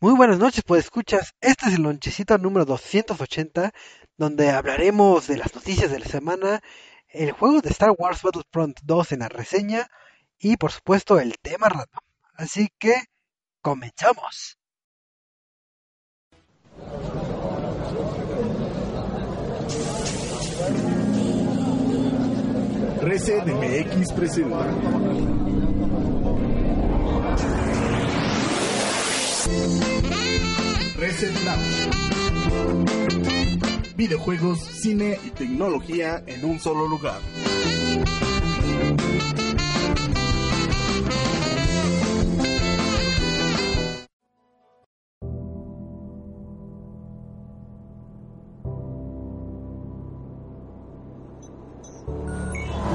Muy buenas noches, pues escuchas. Este es el lonchecito número 280, donde hablaremos de las noticias de la semana, el juego de Star Wars Battlefront 2 en la reseña y, por supuesto, el tema random. Así que, comenzamos. Reset Lab. Videojuegos, cine y tecnología en un solo lugar.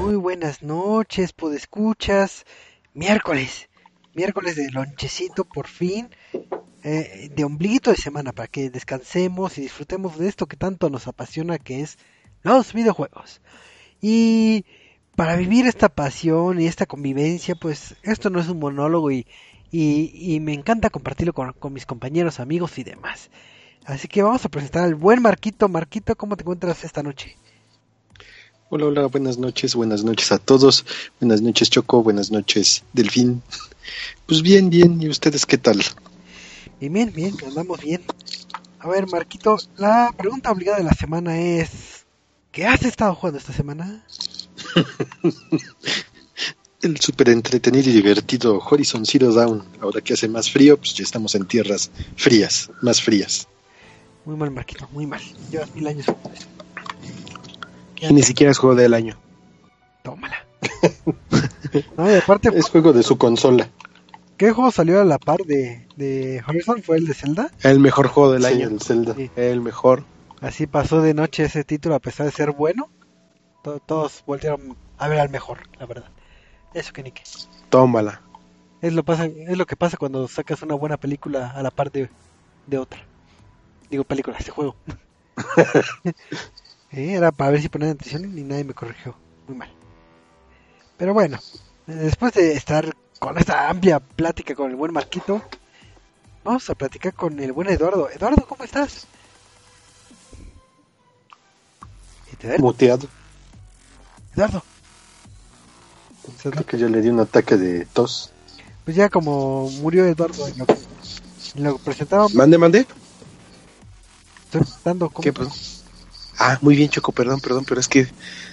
Muy buenas noches, escuchas. Miércoles, miércoles de lonchecito por fin, eh, de ombliguito de semana para que descansemos y disfrutemos de esto que tanto nos apasiona que es los videojuegos. Y para vivir esta pasión y esta convivencia, pues esto no es un monólogo y, y, y me encanta compartirlo con, con mis compañeros, amigos y demás. Así que vamos a presentar al buen Marquito. Marquito, ¿cómo te encuentras esta noche? Hola, hola, buenas noches, buenas noches a todos. Buenas noches, Choco, buenas noches, Delfín. Pues bien, bien, ¿y ustedes qué tal? Bien, bien, bien, andamos bien. A ver, Marquito, la pregunta obligada de la semana es: ¿Qué has estado jugando esta semana? El súper entretenido y divertido Horizon Zero Dawn. Ahora que hace más frío, pues ya estamos en tierras frías, más frías. Muy mal, Marquito, muy mal. Llevas mil años jugando eso. Y ni siquiera es juego del año. Tómala. No, y aparte, Es juego de su consola. ¿Qué juego salió a la par de, de Horizon? ¿Fue el de Zelda? El mejor juego del Sí, año. el Zelda. Sí. El mejor. Así pasó de noche ese título a pesar de ser bueno. To- todos voltearon a ver al mejor, la verdad. Eso que ni qué. Tómala. Es lo, pasa, es lo que pasa cuando sacas una buena película a la par de, de otra. Digo película, este juego. Eh, Era para ver si ponían atención y nadie me corrigió. Muy mal. Pero bueno, después de estar con esta amplia plática con el buen Marquito, vamos a platicar con el buen Eduardo. Eduardo, ¿cómo estás? Muteado. Eduardo. Creo que yo le di un ataque de tos. Pues ya como murió Eduardo en lo lo que presentaban, Mande, mande. estoy presentando ¿Qué pasó? Ah, muy bien, Choco, perdón, perdón, pero es que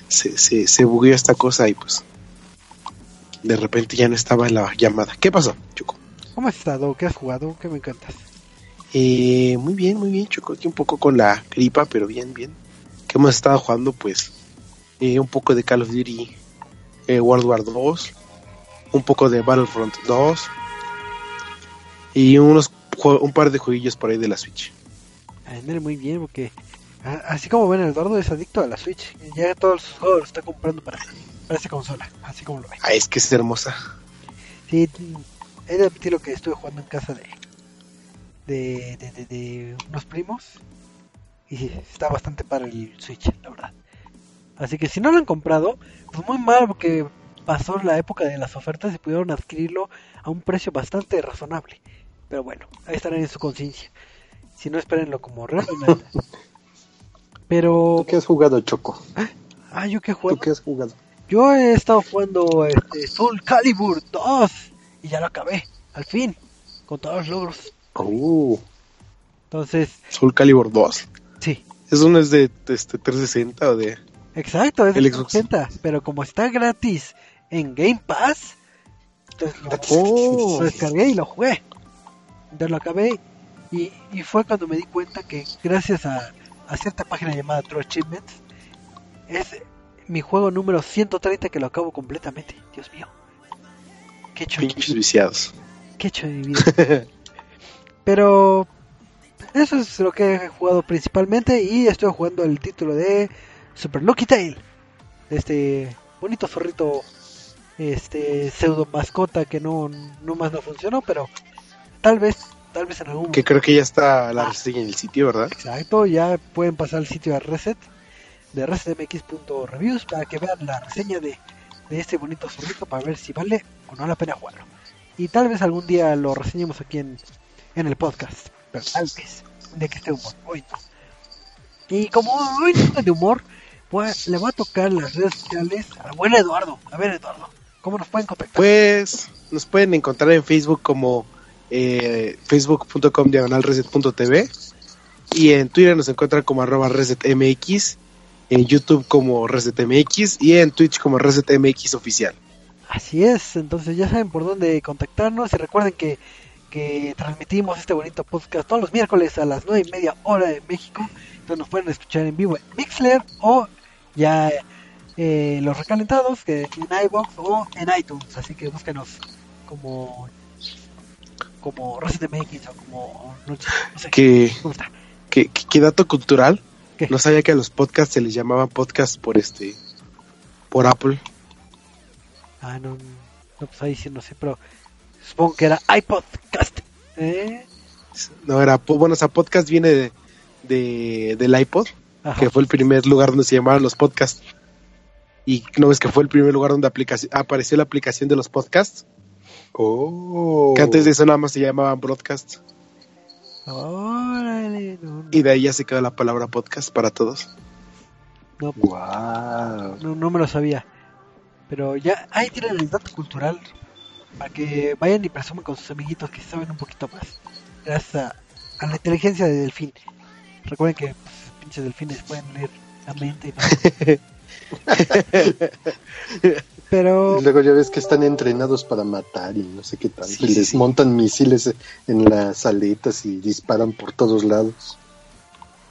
se, se, se bugueó esta cosa y pues de repente ya no estaba en la llamada. ¿Qué pasó, Choco? ¿Cómo has estado? ¿Qué has jugado? ¿Qué me encantas? Eh, muy bien, muy bien, Choco, aquí un poco con la gripa, pero bien, bien. ¿Qué hemos estado jugando? Pues eh, un poco de Call of Duty eh, World War 2, un poco de Battlefront 2 y unos un par de jueguillos por ahí de la Switch. Ándale, muy bien, porque a- así como ven, Eduardo es adicto a la Switch. Ya todos sus juegos los está comprando para, para esa consola, así como lo ven. Ah, es que es hermosa. Sí, he de admitir lo que estuve jugando en casa de, de, de, de- de unos primos. Y sí, está bastante para el Switch, la verdad. Así que si no lo han comprado, pues muy mal porque pasó la época de las ofertas y pudieron adquirirlo a un precio bastante razonable. Pero bueno, ahí estarán en su conciencia. Si no, espérenlo como realmente. Pero, ¿Tú qué has jugado, Choco? ah, yo qué ¿Tú juego. qué has jugado? Yo he estado jugando este, Soul Calibur 2 y ya lo acabé, al fin, con todos los logros. Uh, Entonces, Soul Calibur 2. sí, ¿Es uno es de este, 360 o de...? exacto, es de El Xbox. 60, pero como está gratis en Game Pass, entonces lo, Oh. lo descargué y lo jugué. Entonces lo acabé y, y fue cuando me di cuenta que gracias a, a cierta página llamada True Achievements, es mi juego número 130 que lo acabo completamente. Dios mío. Qué hecho, Pinches viciados. qué hecho de mi vida. Pero eso es lo que he jugado principalmente y estoy jugando el título de Super Lucky Tail. Este bonito zorrito, este pseudo mascota que no, no más no funcionó, pero tal vez, tal vez en algún Que creo que ya está la reseña en el sitio, ¿verdad? Exacto, ya pueden pasar al sitio de Reset, de resetmx.reviews para que vean la reseña de, de este bonito zorrito para ver si vale o no la pena jugarlo. Y tal vez algún día lo reseñemos aquí en, en el podcast, pero tal vez, día que esté humor, hoy no. Y como hoy no de humor, pues le va a tocar las redes sociales al buen Eduardo. A ver, Eduardo, ¿cómo nos pueden contactar? Pues nos pueden encontrar en Facebook como eh, facebook.com diagonal reset.tv y en Twitter nos encuentran como arroba resetmx, en YouTube como resetmx y en Twitch como resetmx oficial. Así es, entonces ya saben por dónde contactarnos y recuerden que, que transmitimos este bonito podcast todos los miércoles a las nueve y media hora de México. Entonces nos pueden escuchar en vivo en Mixler o ya eh, los recalentados que en iBox o en iTunes. Así que búsquenos como como ResetMX o como no, no sé Que, cómo está. que, que- que dato cultural. No sabía que a los podcasts se les llamaban podcasts por este por Apple. Ah, no, no, pues ahí sí no sé, pero supongo que era iPodcast. ¿Eh? No era, bueno, o sea, podcast viene de, de- del iPod, Ajá. que fue el primer lugar donde se llamaban los podcasts. Y no ves que fue el primer lugar donde apareció la aplicación de los podcasts, Oh. que antes de eso nada más se llamaban broadcasts. Órale, no, no, Y de ahí ya se quedó la palabra podcast para todos. no, pues, Wow. no, no me lo sabía. Pero ya ahí tienen el dato cultural para que vayan y presuman con sus amiguitos que saben un poquito más. Gracias a, a la inteligencia de Delfín. Recuerden que pues, pinches delfines pueden leer la mente y no. Pero Y luego ya ves que están entrenados para matar y no sé qué tal. Sí, y les sí. montan misiles en las aletas y disparan por todos lados.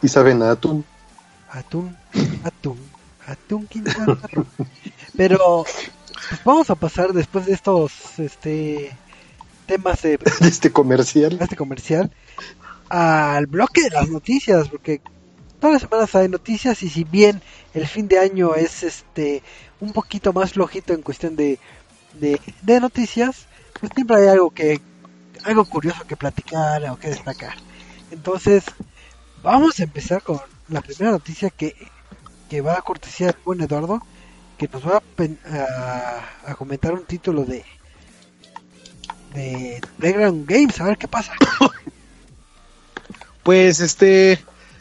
Y saben a atún. atún, atún, atún. Pero pues, vamos a pasar después de estos este temas de de este comercial. este comercial al bloque de las noticias porque todas las semanas hay noticias y si bien el fin de año es este un poquito más flojito en cuestión de, de, noticias pues siempre hay algo que algo curioso que platicar o que destacar. Entonces vamos a empezar con la primera noticia que, que va a cortesía del buen Eduardo que nos va a, a, a comentar un título de de Playground Games. A ver qué pasa. Pues este,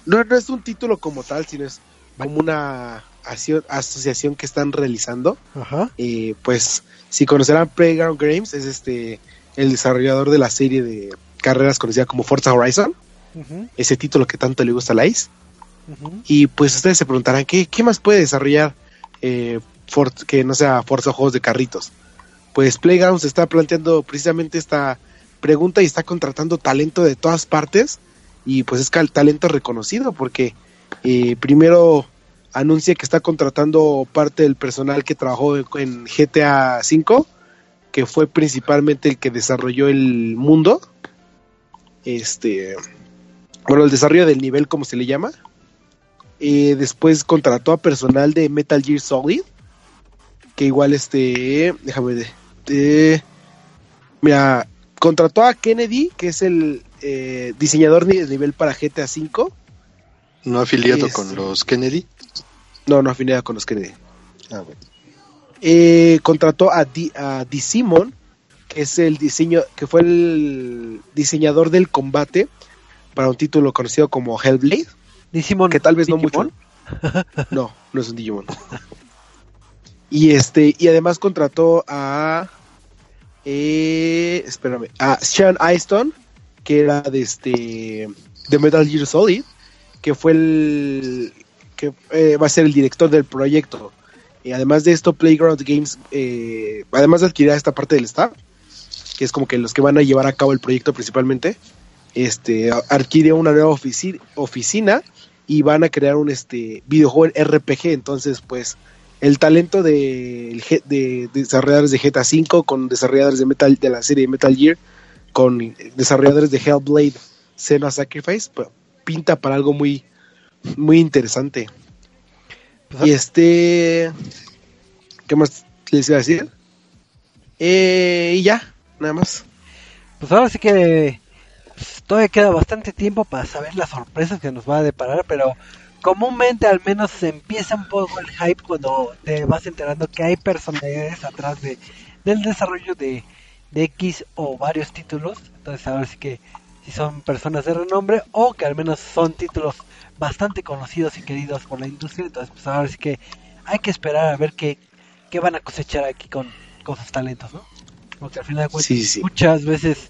no, no es un título como tal, sino es como una aso- asociación que están realizando. Ajá. Eh, pues si conocerán Playground Games, es este el desarrollador de la serie de carreras conocida como Forza Horizon, ujú, ese título que tanto le gusta a la ICE. Y pues ustedes se preguntarán, ¿qué, qué más puede desarrollar eh, For- que no sea Forza juegos de carritos? Pues Playgrounds está planteando precisamente esta pregunta y está contratando talento de todas partes y pues es talento reconocido porque eh, primero anuncia que está contratando parte del personal que trabajó en- en GTA V, que fue principalmente el que desarrolló el mundo. Este, bueno, el desarrollo del nivel, como se le llama. Eh, después contrató a personal de Metal Gear Solid, que igual este, déjame ver, eh, mira, contrató a Kennedy, que es el eh, diseñador de nivel para GTA V. No afiliado Es- con los Kennedy. No, no afinidad con los Kennedy. Ah, bueno. Eh, contrató a, Di, a Di Simon, que es el diseño, que fue el diseñador del combate para un título conocido como Hellblade, Digimon, que tal vez no Digimon. mucho. No, no es un Digimon. Y este, y además contrató a eh, espérame, a Sean Aston, que era de este de Metal Gear Solid, que fue el que eh, va a ser el director del proyecto. Y además de esto, Playground Games, eh, además de adquirir esta parte del staff, que es como que los que van a llevar a cabo el proyecto principalmente, este adquiere una nueva ofici- oficina y van a crear un este videojuego RPG. Entonces, pues, el talento de, G- de desarrolladores de GTA V con desarrolladores de Metal de la serie de Metal Gear con desarrolladores de Hellblade, Senua Sacrifice, pues, pinta para algo muy, muy interesante. Pues, Y este, ¿qué más les iba a decir? Eh, y ya, nada más. Pues ahora sí que pues, todavía queda bastante tiempo para saber las sorpresas que nos va a deparar, pero comúnmente al menos se empieza un poco el hype cuando te vas enterando que hay personalidades atrás de del desarrollo de, de X o varios títulos. Entonces ahora sí que si son personas de renombre o que al menos son títulos bastante conocidos y queridos por la industria. Entonces pues ahora sí que hay que esperar a ver qué, qué van a cosechar aquí con, con sus talentos, ¿no? Porque al final de cuentas Sí, sí. muchas veces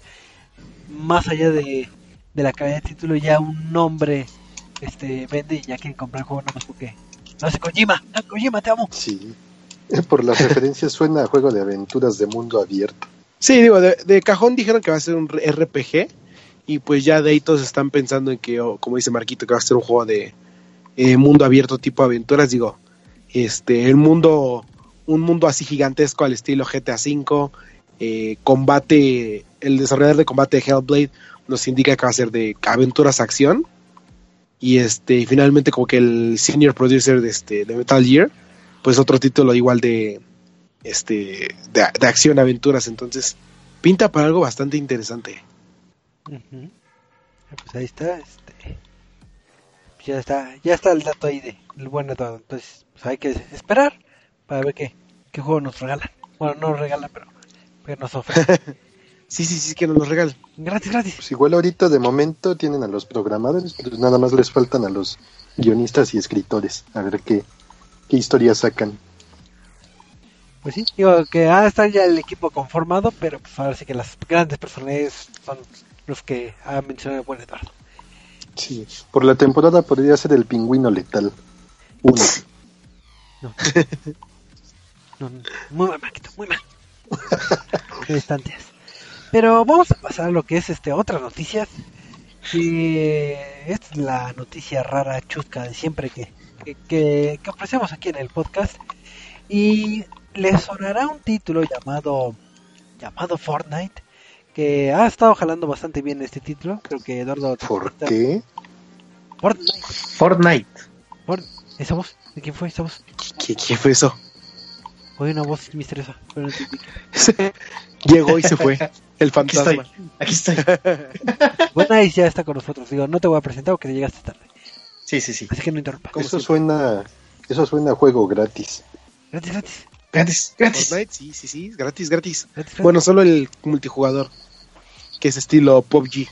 más allá de, de la calidad de título ya un nombre este vende y ya quieren comprar el juego nada más porque no sé Kojima, ah, Kojima te amo. Sí. Por las referencias suena a juego de aventuras de mundo abierto. Sí, digo, de, cajón dijeron que va a ser un RPG y pues ya de ahí todos están pensando en que, oh, como dice Marquito, que va a ser un juego de eh, mundo abierto tipo aventuras, digo, este, el mundo, un mundo así gigantesco al estilo GTA V, eh, combate, el desarrollador de combate de Hellblade nos indica que va a ser de aventuras acción. Y este, y finalmente como que el senior producer de este, de Metal Gear, pues otro título igual de, este, de, de acción aventuras, entonces pinta para algo bastante interesante. Ujú. Pues ahí está, este ya está, ya está el dato ahí de el buen dato. Entonces, pues hay que esperar para ver qué, qué juego nos regalan. Bueno, no nos regalan, pero, pero nos ofrecen. Sí, sí, sí, que nos los regalan. gratis, gratis. Pues igual ahorita de momento tienen a los programadores, pero nada más les faltan a los guionistas y escritores. A ver qué, qué historias sacan. Pues sí, digo que ha está ya el equipo conformado, pero pues ahora sí que las grandes personalidades son los que ha mencionado el buen Eduardo. Sí. Por la temporada podría ser el pingüino letal. Uno. No. No, no, muy mal, Marquito, muy mal. Qué distantes. Pero vamos a pasar a lo que es este otras noticias. Que esta es la noticia rara, chusca de siempre que, que, que, que ofrecemos aquí en el podcast. Y les sonará un título llamado llamado Fortnite. Que ha estado jalando bastante bien este título. Creo que Eduardo. ¿Por qué? Fortnite. Fortnite. Fort- ¿Esa voz? ¿De quién fue esa voz? ¿Qué, qué fue eso? Oye, una voz misteriosa. Pero. Llegó y se fue. El Aquí estoy. fantasma. Aquí estoy. Buena ya está con nosotros. Digo, no te voy a presentar porque llegaste tarde. Sí, sí, sí. Así que no interrumpa. Eso siempre. suena, eso suena a juego gratis. Gratis, gratis. Gratis, gratis. Fortnite, sí, sí, sí, gratis, gratis. gratis, gratis. Bueno, solo el multijugador, que es estilo PUBG.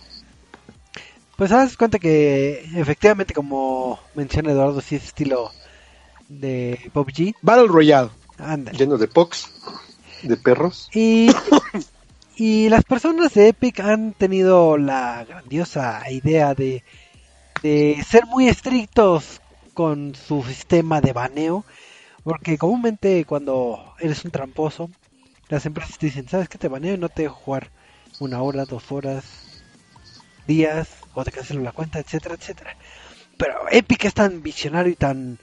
pues haz cuenta que efectivamente, como menciona Eduardo, sí es estilo de PUBG. Battle Royale. Ándale. Lleno de pox, de perros. Y, y las personas de Epic han tenido la grandiosa idea de, de ser muy estrictos con su sistema de baneo. Porque comúnmente cuando eres un tramposo, las empresas te dicen, ¿sabes qué te baneo y no te dejo jugar una hora, dos horas, días, o te cancelo la cuenta, etcétera, etcétera? Pero Epic es tan visionario y tan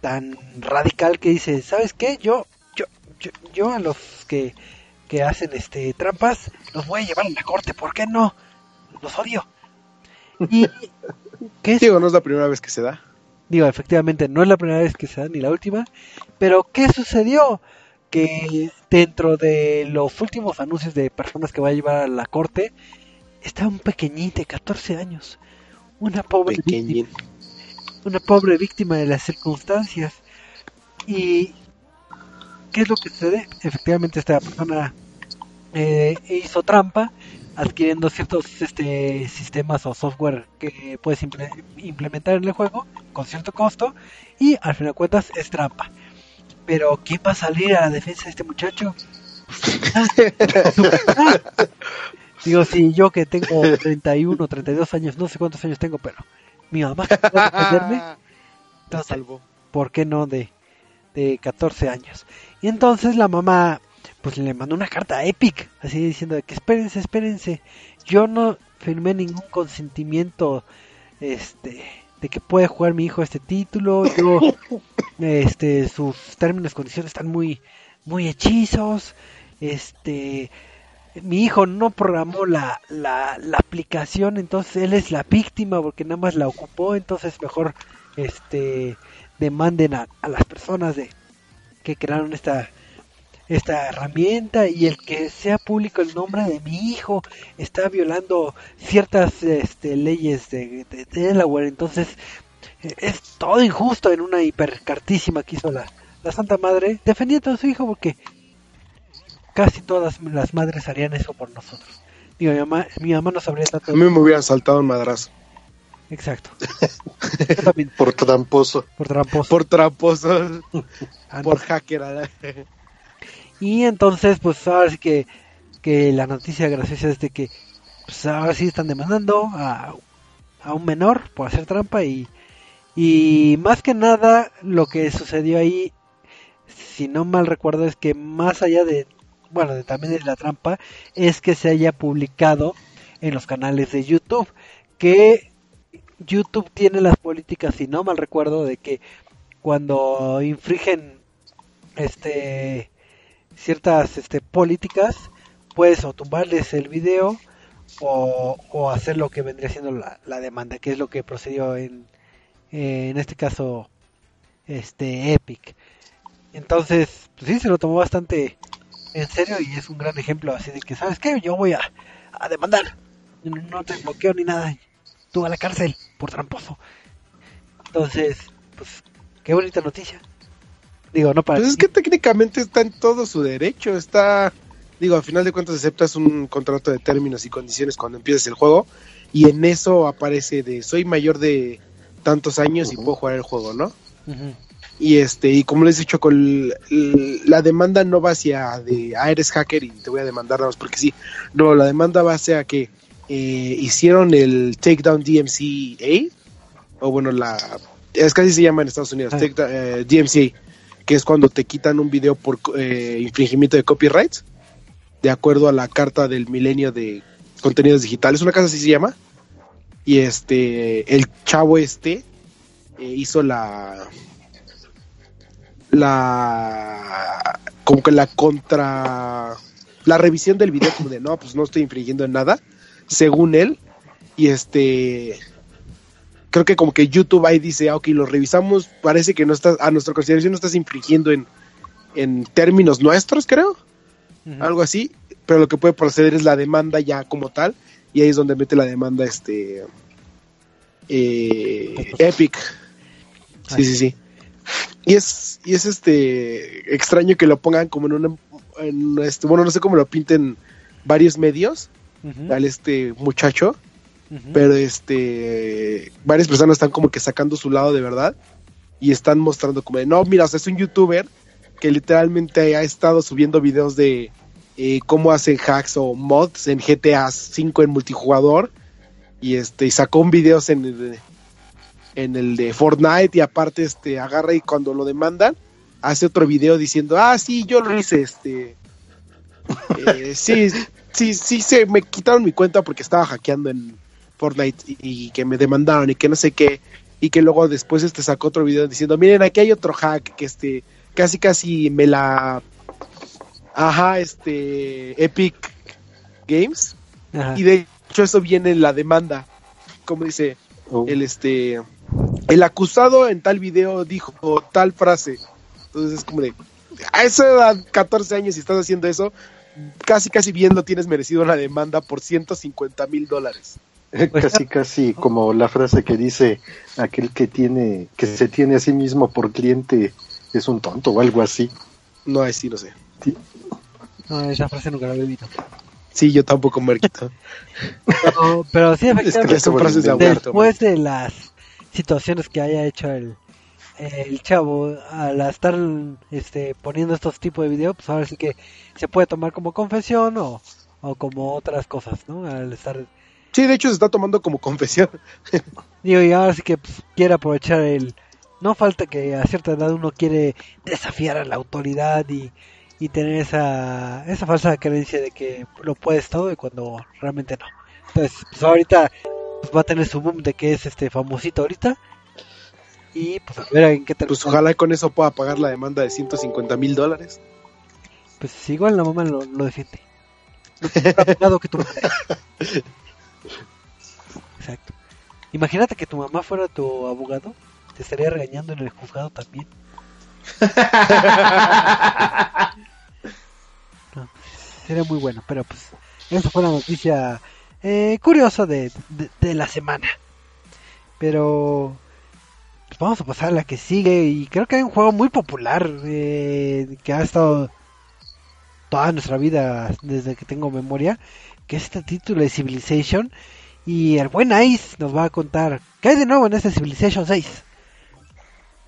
tan radical que dice, ¿sabes qué? Yo yo yo, yo a los que que hacen este trampas los voy a llevar a la corte, ¿por qué no? Los odio. Y ¿qué es? Digo, no es la primera vez que se da. Digo, efectivamente, no es la primera vez que se da ni la última. Pero, ¿qué sucedió? Que dentro de los últimos anuncios de personas que va a llevar a la corte, está un pequeñín de 14 años. Una pobre, Pequeñín. víctima, una pobre víctima de las circunstancias. ¿Y qué es lo que sucede? Efectivamente, esta persona eh, hizo trampa adquiriendo ciertos este, sistemas o software que puedes imple- implementar en el juego con cierto costo y al final de cuentas es trampa. Pero ¿quién va a salir a la defensa de este muchacho? Digo, si yo que tengo 31, 32 años, no sé cuántos años tengo, pero mi mamá puede defenderme, entonces. ¿por qué no de, de 14 años? Y entonces la mamá pues le mandó una carta a Epic, así diciendo que espérense, espérense, yo no firmé ningún consentimiento este de que puede jugar mi hijo este título, yo este sus términos y condiciones están muy muy hechizos, este mi hijo no programó la, la, la aplicación, entonces él es la víctima porque nada más la ocupó, entonces mejor este demanden a, a las personas de que crearon esta esta herramienta y el que sea público el nombre de mi hijo está violando ciertas este, leyes de, de Delaware. Entonces eh, es todo injusto en una hipercartísima que hizo la, la Santa Madre defendiendo a su hijo porque casi todas las madres harían eso por nosotros. Digo mi mamá, mi mamá no sabría tanto A mí me hubieran saltado un madrazo. exacto. Por tramposo. por tramposo. Por tramposo, Ah, por hacker. Y entonces, pues ahora sí que, que la noticia graciosa es de que pues ahora sí están demandando a, a un menor por hacer trampa y, y más que nada lo que sucedió ahí, si no mal recuerdo, es que más allá de, bueno, de, también de la trampa, es que se haya publicado en los canales de YouTube, que YouTube tiene las políticas, si no mal recuerdo, de que cuando infringen este ciertas este, políticas, puedes o tumbarles el video o, o hacer lo que vendría siendo la, demanda, que es lo que procedió en, en este caso este Epic. Entonces, pues sí, se lo tomó bastante en serio y es un gran ejemplo así de que, ¿sabes qué? Yo voy a, a demandar. No, no te bloqueo ni nada. Tú a la cárcel por tramposo. Entonces, pues, qué bonita noticia. Digo, no para Pues es que técnicamente está en todo su derecho. Está, digo, al final de cuentas aceptas un contrato de términos y condiciones cuando empiezas el juego. Y en eso aparece de soy mayor de tantos años y puedo jugar el juego, ¿no? Y este, y como les he dicho, con la demanda no va hacia de ah, eres hacker y te voy a demandar nada más porque sí. No, la demanda va hacia que eh, hicieron el Takedown DMCA, o bueno, la es casi se llama en Estados Unidos, Ah. Eh, DMCA, que es cuando te quitan un video por eh, infringimiento de copyrights, de acuerdo a la carta del milenio de contenidos digitales, una cosa así se llama. Y este, el chavo este eh, hizo la la como que la contra la revisión del video como de no pues no estoy infringiendo en nada según él y este creo que como que YouTube ahí dice ah, ok lo revisamos parece que no estás a nuestra consideración no estás infringiendo en en términos nuestros creo algo así pero lo que puede proceder es la demanda ya como tal y ahí es donde mete la demanda este eh, Epic. Sí sí sí. Y es y es este extraño que lo pongan como en una en este bueno no sé cómo lo pinten varios medios al este muchacho Pero este varias personas están como que sacando su lado de verdad y están mostrando como de no mira o sea es un youtuber que literalmente ha estado subiendo videos de eh, cómo hacen hacks o mods en GTA 5 en multijugador y este y sacó un videos en el, en el de Fortnite y aparte este agarra y cuando lo demandan hace otro video diciendo ah sí yo lo hice este eh, sí sí sí se me quitaron mi cuenta porque estaba hackeando en Fortnite y, y que me demandaron y que no sé qué y que luego después este sacó otro video diciendo miren aquí hay otro hack que este casi casi me la ajá este Epic Games Ajá. y de hecho eso viene en la demanda. Como dice Oh, el este el acusado en tal video dijo tal frase entonces es como de a esa edad 14 años y estás haciendo eso casi casi bien lo tienes merecido la demanda por 150 mil dólares casi casi como la frase que dice aquel que tiene que se tiene a sí mismo por cliente es un tonto o algo así. no ahí sí no sé No, esa frase nunca la había visto. sí yo tampoco Marquito Pero, pero sí, Es que efectivamente, frases de después de las situaciones que haya hecho el, el chavo al estar este, poniendo estos tipos de videos, pues ahora sí que se puede tomar como confesión o, o como otras cosas, ¿no? Al estar, sí de hecho se está tomando como confesión digo, y ahora sí que pues, quiere aprovechar el... No falta que a cierta edad uno quiere desafiar a la autoridad y, y tener esa, esa falsa creencia de que lo puedes todo y cuando realmente no. Entonces, pues ahorita pues, va a tener su boom de que es este famosito ahorita. Y pues a ver en qué tal. pues ojalá con eso pueda pagar la demanda de 150 mil dólares Pues igual la mamá lo, lo defiende. abogado que madre. Exacto. Imagínate que tu mamá fuera tu abogado, te estaría regañando en el juzgado también. No, sería muy bueno, pero pues eso fue la noticia eh, curiosa de, de, de la semana. Pero pues vamos a pasar a la que sigue y creo que hay un juego muy popular eh, que ha estado toda nuestra vida desde que tengo memoria, que es este título de Civilization y el buen Ice nos va a contar qué hay de nuevo en este Civilization 6.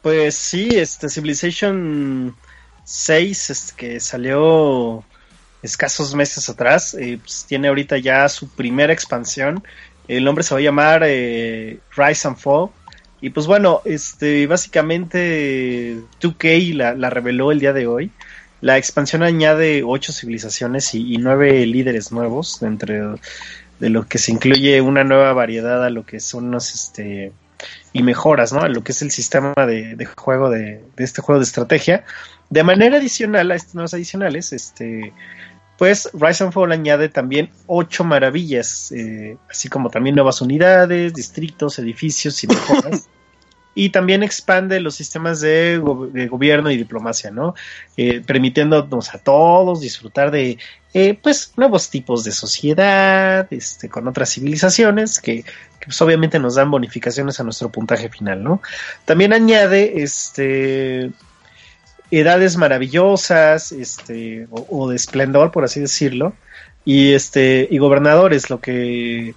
Pues sí, este Civilization 6, este, que salió escasos meses atrás, eh, pues, tiene ahorita ya su primera expansión. El nombre se va a llamar eh, Rise and Fall. Y pues bueno, este básicamente 2K la, la reveló el día de hoy. La expansión añade ocho civilizaciones y, nueve líderes nuevos, entre de lo que se incluye una nueva variedad a lo que son los este y mejoras, ¿no? A lo que es el sistema de, de juego de, de, este juego de estrategia. De manera adicional a estas nuevas adicionales, este, pues Rise and Fall añade también ocho maravillas, eh, así como también nuevas unidades, distritos, edificios y mejoras. y también expande los sistemas de, go de gobierno y diplomacia, ¿no? Eh, permitiéndonos a todos disfrutar de, eh, pues, nuevos tipos de sociedad, este, con otras civilizaciones que, que, pues, obviamente nos dan bonificaciones a nuestro puntaje final, ¿no? También añade, este, edades maravillosas, este, o, o de esplendor, por así decirlo, y este, y gobernadores, lo que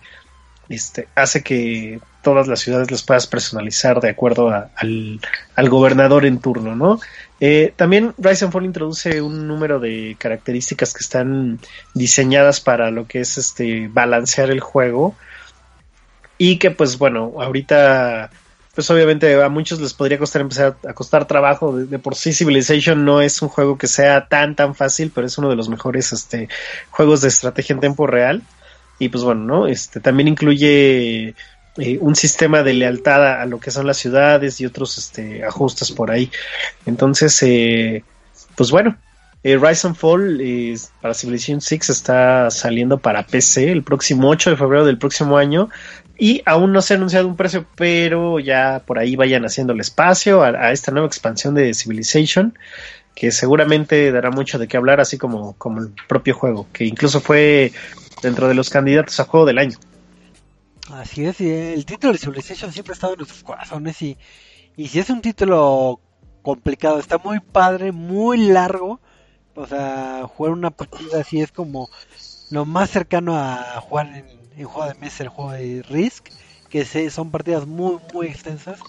este, hace que todas las ciudades las puedas personalizar de acuerdo a, al, al, gobernador en turno, ¿no? Eh, también Rise and Fall introduce un número de características que están diseñadas para lo que es este balancear el juego y que pues bueno, ahorita pues obviamente a muchos les podría costar empezar a costar trabajo. De, de, por sí Civilization no es un juego que sea tan tan fácil, pero es uno de los mejores este, juegos de estrategia en tiempo real. Y pues bueno, ¿no? Este también incluye eh, un sistema de lealtad a, lo que son las ciudades y otros este, ajustes por ahí. Entonces, eh, pues bueno, eh, Rise and Fall eh, para Civilization 6 está saliendo para PC el próximo 8 de febrero del próximo año. Y aún no se ha anunciado un precio, pero ya por ahí vayan haciendo el espacio a, a esta nueva expansión de Civilization, que seguramente dará mucho de qué hablar, así como, como el propio juego, que incluso fue dentro de los candidatos a juego del año. Así es, y el título de Civilization siempre ha estado en nuestros corazones y, y si es un título complicado, está muy padre, muy largo, o sea, jugar una partida así es como lo más cercano a jugar en, en juego de mesa, el juego de Risk, que se, son partidas muy, muy extensas,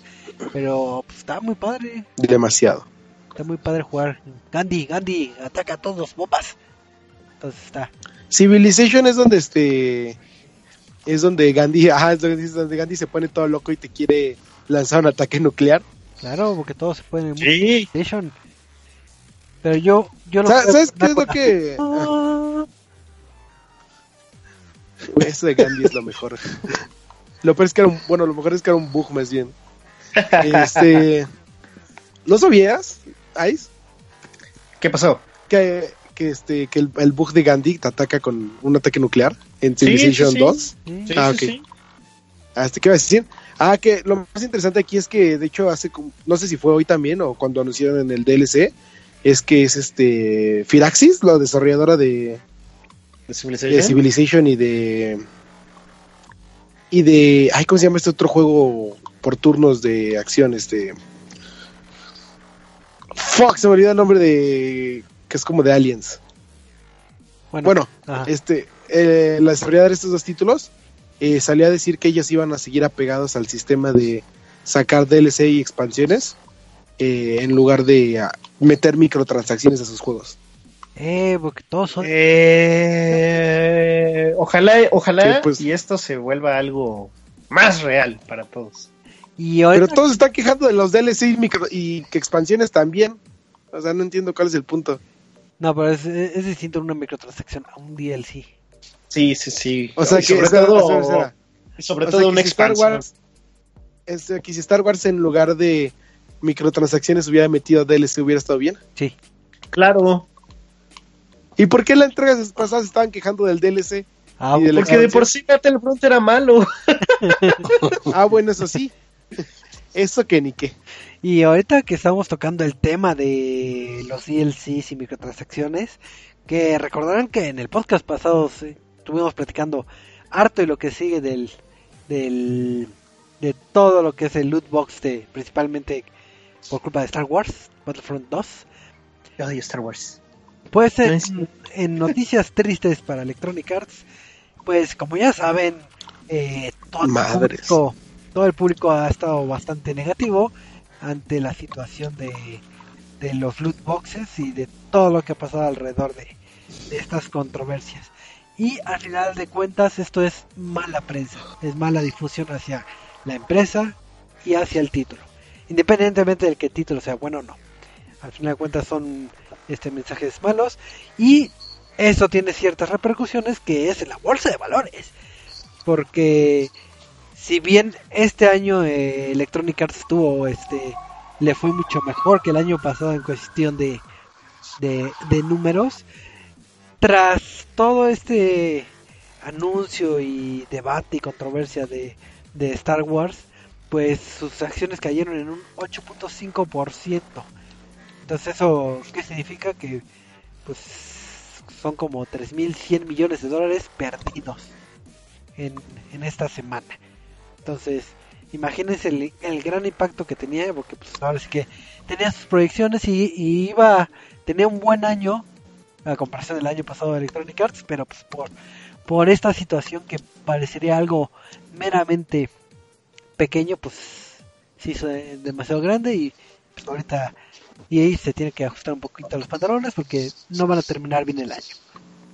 pero pues, está muy padre. Demasiado. Está muy padre jugar. Gandhi, Gandhi, ataca a todos, bombas. Entonces está. Civilization es donde este es donde Gandhi, ajá, es donde Gandhi se pone todo loco y te quiere lanzar un ataque nuclear. Claro, porque todos se pueden en sí. Pero yo, yo lo ¿Sabes, ¿sabes qué es lo que? Ah. Eso de Gandhi es lo mejor. lo peor es que era un, bueno, lo mejor es que era un bug más bien. Este, ¿no sabías, Ice? ¿Qué pasó? Que, que este, que el, el, bug de Gandhi te ataca con un ataque nuclear en Civilization sí, sí, 2. Sí, ah, ok. Hasta qué vas a decir? Ah, que lo más interesante aquí es que, de hecho, hace, no sé si fue hoy también o cuando anunciaron en el DLC, es que es este Firaxis, la desarrolladora de, ¿De Civilization? de Civilization y de y de ay cómo se llama este otro juego por turnos de acción este fuck se me olvidó el nombre de que es como de aliens bueno, bueno este eh, la desarrolladora de estos dos títulos eh, salió a decir que ellos iban a seguir apegados al sistema de sacar DLC y expansiones eh, en lugar de uh, meter microtransacciones a sus juegos. Eh, porque todos son. Eh, ojalá, ojalá sí, pues... y esto se vuelva algo más real para todos. Y ahorita... Pero todos están quejando de los DLC y, micro, y que expansiones también. O sea, no entiendo cuál es el punto. No, pero es, es distinto una microtransacción a un DLC. Sí, sí, sí. O sea, y que sobre todo, espera, sobre O todo sea, una que si Star. Wars, es, aquí si Star Wars en lugar de microtransacciones hubiera metido DLC hubiera estado bien. Sí. Claro. ¿Y por qué la entrega pasada se estaban quejando del DLC? Ah, Y de la Porque de por sí Battlefront era malo. Ah, bueno, eso sí. Eso que ni qué. Y ahorita que estamos tocando el tema de los DLCs y microtransacciones, que recordarán que en el podcast pasado sí, estuvimos platicando harto de lo que sigue del, del de todo lo que es el loot box de principalmente por culpa de Star Wars, Battlefront 2. Yo odio Star Wars. Pues en, No en noticias tristes para Electronic Arts, pues como ya saben, eh, todo, el público, todo el público ha estado bastante negativo ante la situación de, de los loot boxes y de todo lo que ha pasado alrededor de, de estas controversias. Y al final de cuentas esto es mala prensa, es mala difusión hacia la empresa y hacia el título, independientemente del que el título sea bueno o no. Al final de cuentas son este mensajes malos. Y eso tiene ciertas repercusiones que es en la bolsa de valores. Porque si bien este año eh, Electronic Arts estuvo este le fue mucho mejor que el año pasado en cuestión de de, de números tras todo este anuncio y debate y controversia de, de Star Wars pues sus acciones cayeron en un 8.5% entonces eso qué significa que pues son como 3.100 millones de dólares perdidos en, en esta semana. Entonces, imagínense el, el gran impacto que tenía, porque pues ahora sí que tenía sus proyecciones y, y iba, tenía un buen año a comparación del año pasado de Electronic Arts, pero pues por, por esta situación que parecería algo meramente pequeño, pues se hizo de- demasiado grande y pues ahorita y ahí se tiene que ajustar un poquito los pantalones porque no van a terminar bien el año.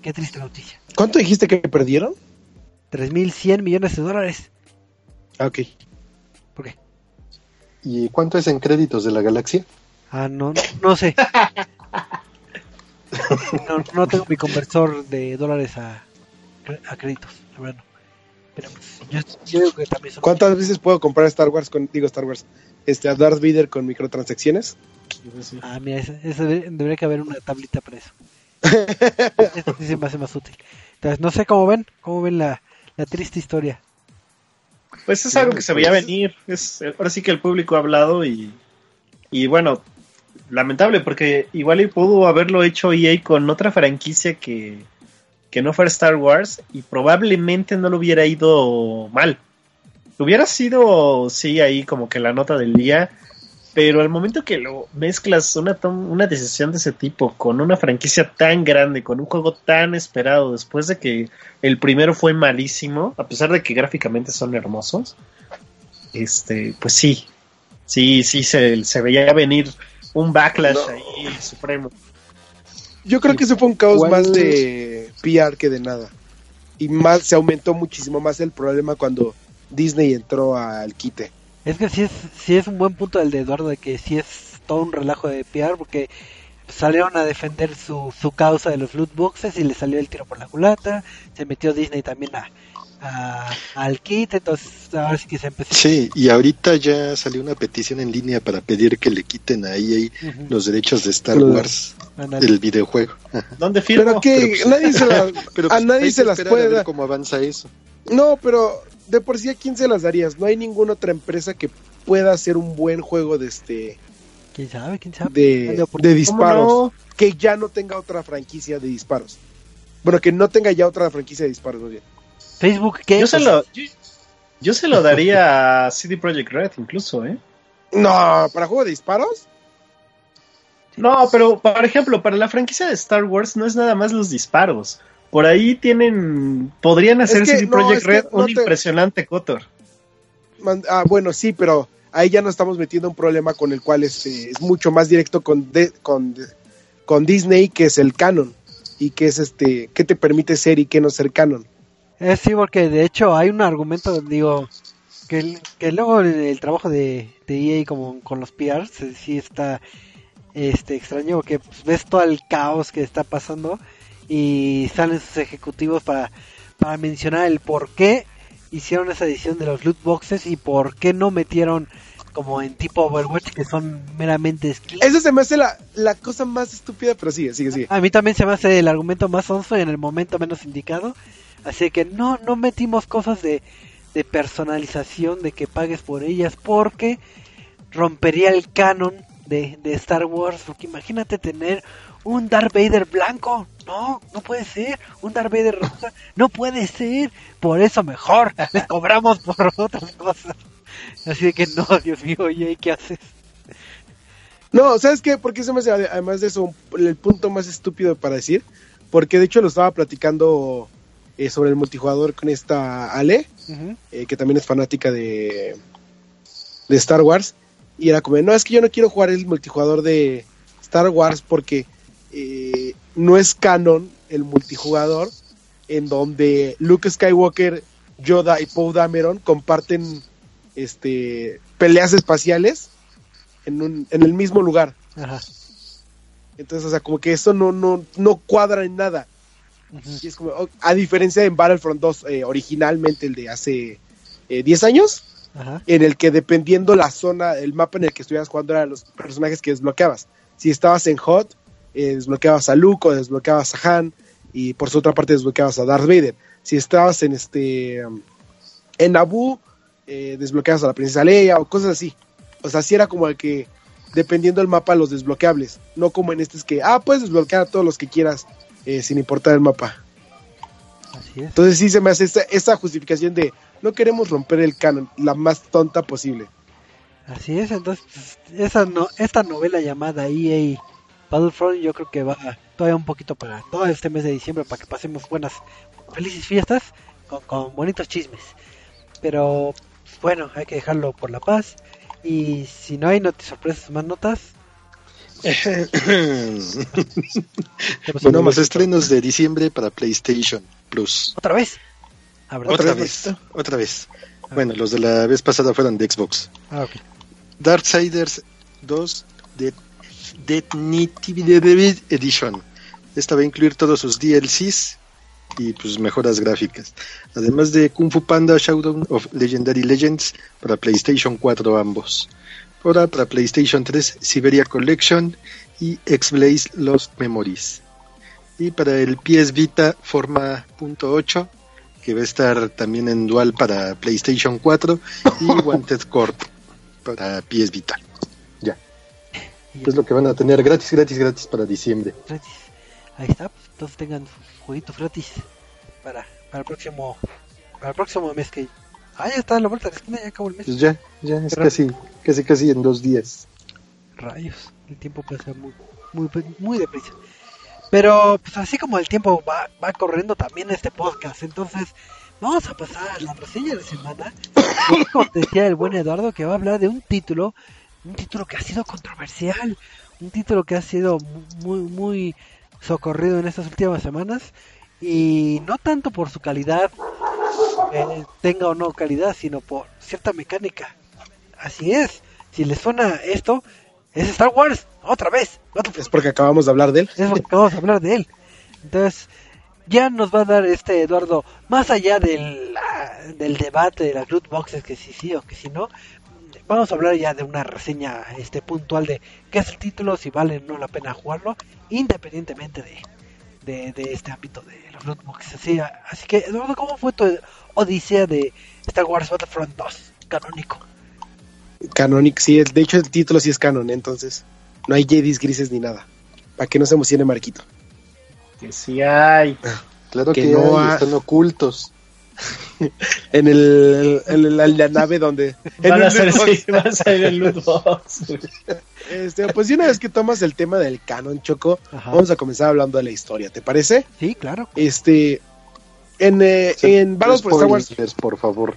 Qué triste noticia. ¿Cuánto dijiste que perdieron? 3.100 millones de dólares. Ah, ok. ¿Por qué? ¿Y cuánto es en créditos de la galaxia? Ah, no, no, no sé. No, no tengo mi conversor de dólares a, a créditos, la verdad no. Pero pues, yo, yo digo que también son... ¿Cuántas veces puedo comprar Star Wars con, digo Star Wars, este, a Darth Vader con microtransacciones? Ah, mira, ese- ese debe- debería que haber una tablita para eso. Eso sí se me hace más útil. Entonces, no sé cómo ven, cómo ven la, la triste historia. Pues es algo que se veía venir. Es, ahora sí que el público ha hablado y, y bueno, lamentable porque igual y pudo haberlo hecho EA con otra franquicia que, que no fuera Star Wars y probablemente no lo hubiera ido mal. Hubiera sido, sí, ahí como que la nota del día, pero al momento que lo mezclas una, una decisión de ese tipo con una franquicia tan grande, con un juego tan esperado, después de que el primero fue malísimo, a pesar de que gráficamente son hermosos, este, pues sí, sí, sí se, se veía venir un backlash No. ahí supremo. Yo creo que ese fue un caos ¿Cuál- más de PR que de nada. Y más se aumentó muchísimo más el problema cuando Disney entró al quite. Es que sí es, sí es un buen punto el de Eduardo de que sí es todo un relajo de PR porque salieron a defender su, su causa de los loot boxes y le salió el tiro por la culata, se metió Disney también a, a- al kit, entonces ahora sí que se empezó. Sí, y ahorita ya salió una petición en línea para pedir que le quiten a EA los derechos de Star Wars, ándale. el videojuego. ¿Dónde firmo? Pero que pues, nadie se las, Pero a pues, nadie se las puede a ver dar. cómo avanza eso. No, pero de por sí a quién se las darías. No hay ninguna otra empresa que pueda hacer un buen juego de este ¿Quién sabe? ¿Quién sabe? de, de ¿Cómo disparos no? que ya no tenga otra franquicia de disparos. Bueno, que no tenga ya otra franquicia de disparos, más bien. Facebook, ¿qué? Yo se lo, yo, yo se lo daría a CD Projekt Red incluso, ¿eh? No, para juego de disparos. No, pero por ejemplo, para la franquicia de Star Wars no es nada más los disparos. Por ahí tienen, podrían hacer Es que, CD no, Projekt es que Red no un te- impresionante Cotor. Ah, bueno, sí, pero ahí ya nos estamos metiendo un problema con el cual es, eh, es mucho más directo con, de- con, con Disney, que es el canon. Y que es este, que te permite ser y que no ser canon. Eh, sí, porque de hecho hay un argumento, digo, que, que luego el, el trabajo de, de EA como con los PRs sí está este extraño porque pues, ves todo el caos que está pasando y salen sus ejecutivos para, para mencionar el por qué hicieron esa edición de los loot boxes y por qué no metieron como en tipo Overwatch que son meramente skins. Eso se me hace la, la cosa más estúpida, pero sigue, sigue, sigue. A mí también se me hace el argumento más onzo en el momento menos indicado. Así que no, no metimos cosas de, de personalización, de que pagues por ellas, porque rompería el canon de, de Star Wars. Porque imagínate tener un Darth Vader blanco. No, no puede ser. Un Darth Vader rosa. No puede ser. Por eso mejor. Les cobramos por otras cosas. Así que no, Dios mío, oye, ¿qué haces? No, ¿sabes qué? Porque se me hace, además de eso, el punto más estúpido para decir. Porque de hecho lo estaba platicando eh, sobre el multijugador con esta Ale, eh, que también es fanática de, de Star Wars. Y era como, no, es que yo no quiero jugar el multijugador de Star Wars porque eh, no es canon el multijugador en donde Luke Skywalker, Yoda y Poe Dameron comparten este peleas espaciales en, un, en el mismo lugar. Ajá. Entonces, o sea, como que eso no, no, no cuadra en nada. Y es como, oh, a diferencia de Battlefront 2, eh, originalmente el de hace eh, 10 años, Ajá. en el que dependiendo la zona, el mapa en el que estuvieras jugando eran los personajes que desbloqueabas. Si estabas en Hot, eh, desbloqueabas a Luke o desbloqueabas a Han, y por su otra parte desbloqueabas a Darth Vader. Si estabas en este en Naboo, eh, desbloqueabas a la princesa Leia o cosas así. O sea, sí era como el que dependiendo del mapa los desbloqueables, no como en este es que ah puedes desbloquear a todos los que quieras eh, sin importar el mapa. Así es. Entonces sí se me hace esta, esta justificación de no queremos romper el canon, la más tonta posible. Así es, entonces esa no, esta novela llamada EA Battlefront yo creo que va todavía un poquito para todo este mes de diciembre para que pasemos buenas, felices fiestas con, con bonitos chismes. Pero bueno, hay que dejarlo por la paz y si no hay sorpresas más notas. Bueno, más estrenos de diciembre para PlayStation Plus. otra vez. Ah. Otra vez, otra vez. Bueno, los de la vez pasada fueron de Xbox. Ah, ok. Darksiders 2 de Definitive Edition. Esta va a incluir todos sus DLCs y pues mejoras gráficas. Además de Kung Fu Panda Shadow of Legendary Legends para PlayStation 4 ambos. Ahora para PlayStation 3 Siberia Collection y X-Blaze Lost Memories. Y para el PS Vita Forma .8 que va a estar también en dual para PlayStation 4 y Wanted Corp para PS Vita. Ya. Es lo que van a tener gratis, gratis, gratis para diciembre. gratis. Ahí está, pues, entonces tengan sus jueguitos gratis para, para el próximo para el próximo mes que ah ya está la vuelta de la esquina, ya acabó el mes. Pues ya, ya es Pero- casi, casi, casi en dos días. Rayos, el tiempo pasa muy muy muy deprisa. Pero pues así como el tiempo va, va corriendo también este podcast, entonces vamos a pasar a la reseña de semana. Y como decía el buen Eduardo que va a hablar de un título, un título que ha sido controversial, un título que ha sido muy muy socorrido en estas últimas semanas y no tanto por su calidad, eh, tenga o no calidad, sino por cierta mecánica. Así es, si les suena esto, es Star Wars, otra vez. Es porque acabamos de hablar de él. Es porque acabamos de hablar de él. Entonces, ya nos va a dar este Eduardo, más allá del, del debate de las loot boxes, que si sí o que si no, vamos a hablar ya de una reseña este puntual de qué es el título, si vale o no la pena jugarlo, independientemente de, de, de este ámbito de los loot boxes. Así, así que, Eduardo, ¿cómo fue tu odisea de Star Wars Battlefront 2, canónico? Canonic, sí, el- de hecho el título sí es canon, entonces no hay Jedis grises ni nada. Para que no se emocione Marquito. Que sí hay. Claro Que que, no hay, ha- están ocultos. En el, en el- en la nave donde... en Van a ser, sí, van a salir el loot box. Este, pues y una vez que tomas el tema del canon, Choco, Ajá. vamos a comenzar hablando de la historia, ¿te parece? Sí, claro. Este... En, eh, Sí, en Battles for Star Wars... por favor.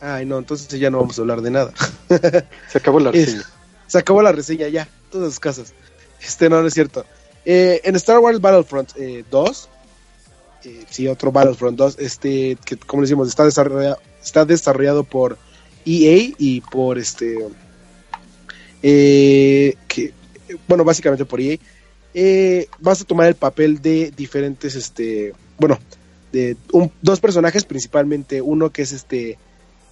Ay, no, entonces ya no vamos a hablar de nada. Se acabó la Es- reseña. Se acabó la reseña ya, todas sus casas. Este no, no es cierto. Eh, en Star Wars Battlefront eh, 2, eh, sí, otro Battlefront 2, este, que como decimos, está desarrollado, está desarrollado por EA y por este, eh, que, bueno, básicamente por EA. Eh, vas a tomar el papel de diferentes, este, bueno, de un- dos personajes principalmente, uno que es este,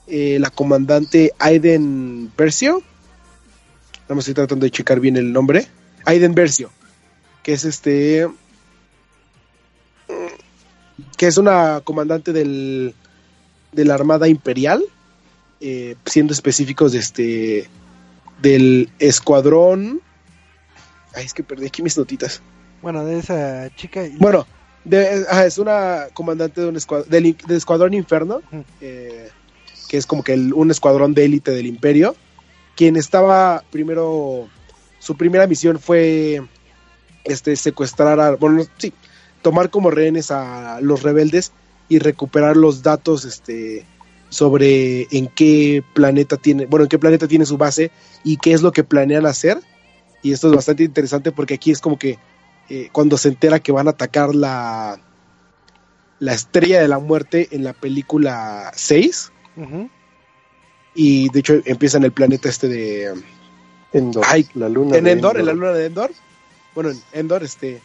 eh, la comandante Aiden Versio, Nada más estoy tratando de checar bien el nombre. Aiden Versio, que es este. que es una comandante del, de la Armada Imperial, eh, siendo específicos de este. del escuadrón. Ay, es que perdí aquí mis notitas. Bueno, de esa chica. Bueno, de- ajá, es una comandante de un escuadrón, del, escuadrón Inferno, eh, que es como que el- un escuadrón de élite del Imperio, quien estaba primero, su primera misión fue este secuestrar a, bueno, no, sí, tomar como rehenes a los rebeldes y recuperar los datos, este, sobre en qué planeta tiene, bueno, en qué planeta tiene su base y qué es lo que planean hacer. Y esto es bastante interesante porque aquí es como que eh, cuando se entera que van a atacar la, la estrella de la muerte en la película 6. Ujú. Y de hecho empieza en el planeta este de. Endor, Ay, la luna. En de Endor, en la luna de Endor. Bueno, en Endor, este.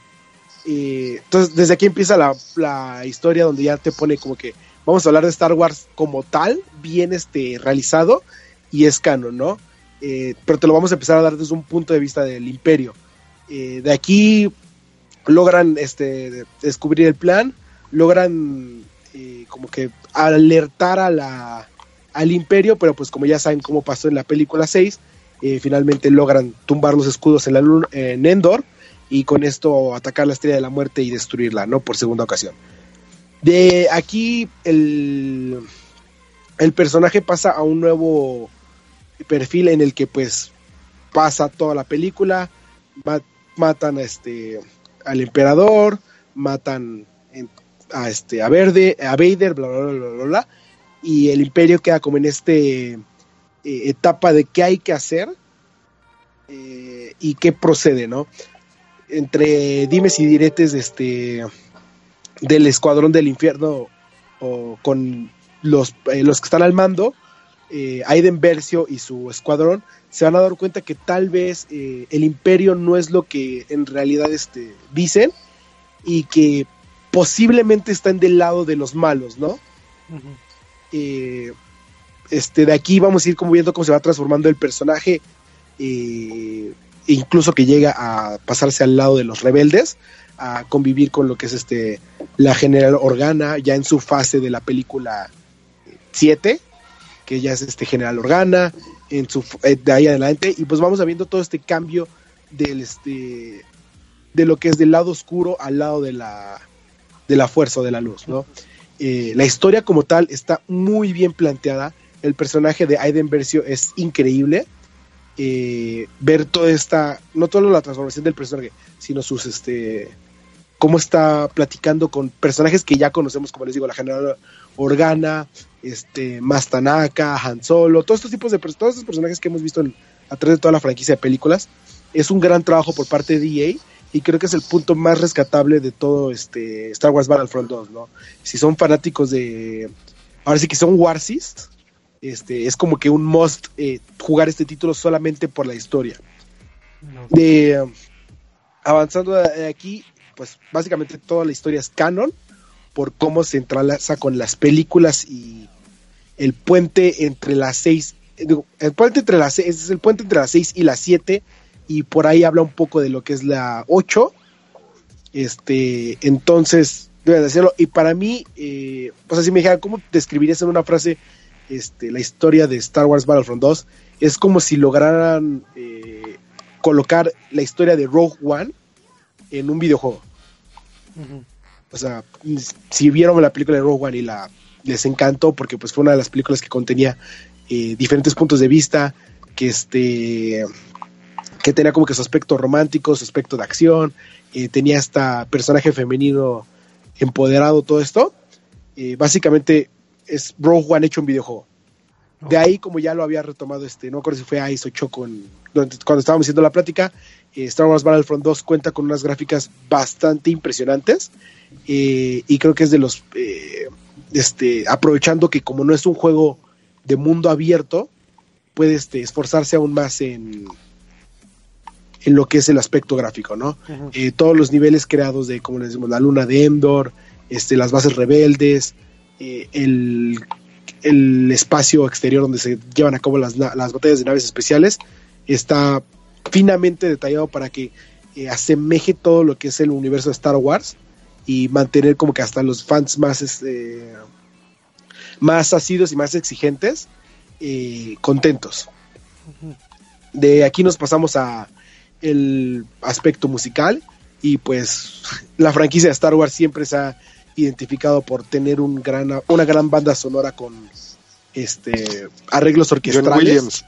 y entonces, desde aquí empieza la, la historia donde ya te pone como que vamos a hablar de Star Wars como tal, bien este, realizado y es canon, ¿no? Eh, pero te lo vamos a empezar a dar desde un punto de vista del Imperio. Eh, de aquí logran este, descubrir el plan, logran eh, como que alertar a la, al Imperio, pero pues como ya saben cómo pasó en la película 6, eh, finalmente logran tumbar los escudos en, la en Endor y con esto atacar la estrella de la muerte y destruirla, ¿no? Por segunda ocasión. De aquí el, el personaje pasa a un nuevo perfil en el que pues pasa toda la película, ma- matan a este al emperador, matan a este a Verde, a Vader, bla bla bla bla bla, y el imperio queda como en este eh, etapa de qué hay que hacer eh, y qué procede, ¿no? Entre dimes y diretes este del escuadrón del infierno o con los, eh, los que están al mando, Aiden Versio y su escuadrón, se van a dar cuenta que tal vez eh, el imperio no es lo que en realidad este, dicen y que posiblemente están del lado de los malos, ¿no? Eh, este, de aquí vamos a ir como viendo cómo se va transformando el personaje, eh, incluso que llega a pasarse al lado de los rebeldes, a convivir con lo que es este la general Organa, ya en su fase de la película 7, que ya es este general Organa, eh, de ahí adelante, y pues vamos viendo todo este cambio del este de lo que es del lado oscuro al lado de la de la fuerza o de la luz, ¿no? Eh, la historia como tal está muy bien planteada. El personaje de Aiden Versio es increíble. Eh, ver toda esta, no solo la transformación del personaje, sino sus, este, cómo está platicando con personajes que ya conocemos, como les digo, la general Organa, este, Mastanaka, Han Solo, todos estos tipos de todos estos personajes que hemos visto en- a través de toda la franquicia de películas. Es un gran trabajo por parte de EA y creo que es el punto más rescatable de todo este Star Wars Battlefront 2, ¿no? Si son fanáticos de ahora sí que son Warsis, este es como que un must eh, jugar este título solamente por la historia. No. De avanzando de de aquí, pues básicamente toda la historia es canon por cómo se entrelaza con las películas y el puente entre las seis, el puente entre las seis, es el puente entre las seis y las siete y por ahí habla un poco de lo que es la 8. Este, entonces, deben decirlo. Y para mí, eh, sea, si me dijeran, ¿cómo describirías en una frase este, la historia de Star Wars Battlefront 2? Es como si lograran eh, colocar la historia de Rogue One en un videojuego. O sea, si vieron la película de Rogue One y la les encantó porque pues fue una de las películas que contenía eh, diferentes puntos de vista, que este que tenía como que su aspecto romántico, su aspecto de acción, eh, tenía hasta personaje femenino empoderado, todo esto. Eh, básicamente es Rogue One hecho un videojuego. De ahí, como ya lo había retomado, este, no me acuerdo si fue Ice o Choco en- cuando estábamos haciendo la plática, Star Wars Battlefront 2 cuenta con unas gráficas bastante impresionantes eh, y creo que es de los, eh, este, aprovechando que como no es un juego de mundo abierto, puede este, esforzarse aún más en, en lo que es el aspecto gráfico, ¿no? Eh, todos los niveles creados de, como les decimos, la luna de Endor, este, las bases rebeldes, eh, el, el espacio exterior donde se llevan a cabo las, las batallas de naves especiales, está finamente detallado para que eh, asemeje todo lo que es el universo de Star Wars y mantener como que hasta los fans más este, más asidos y más exigentes eh, contentos. De aquí nos pasamos a el aspecto musical y pues la franquicia de Star Wars siempre se ha identificado por tener un gran, una gran banda sonora con este arreglos orquestales John Williams.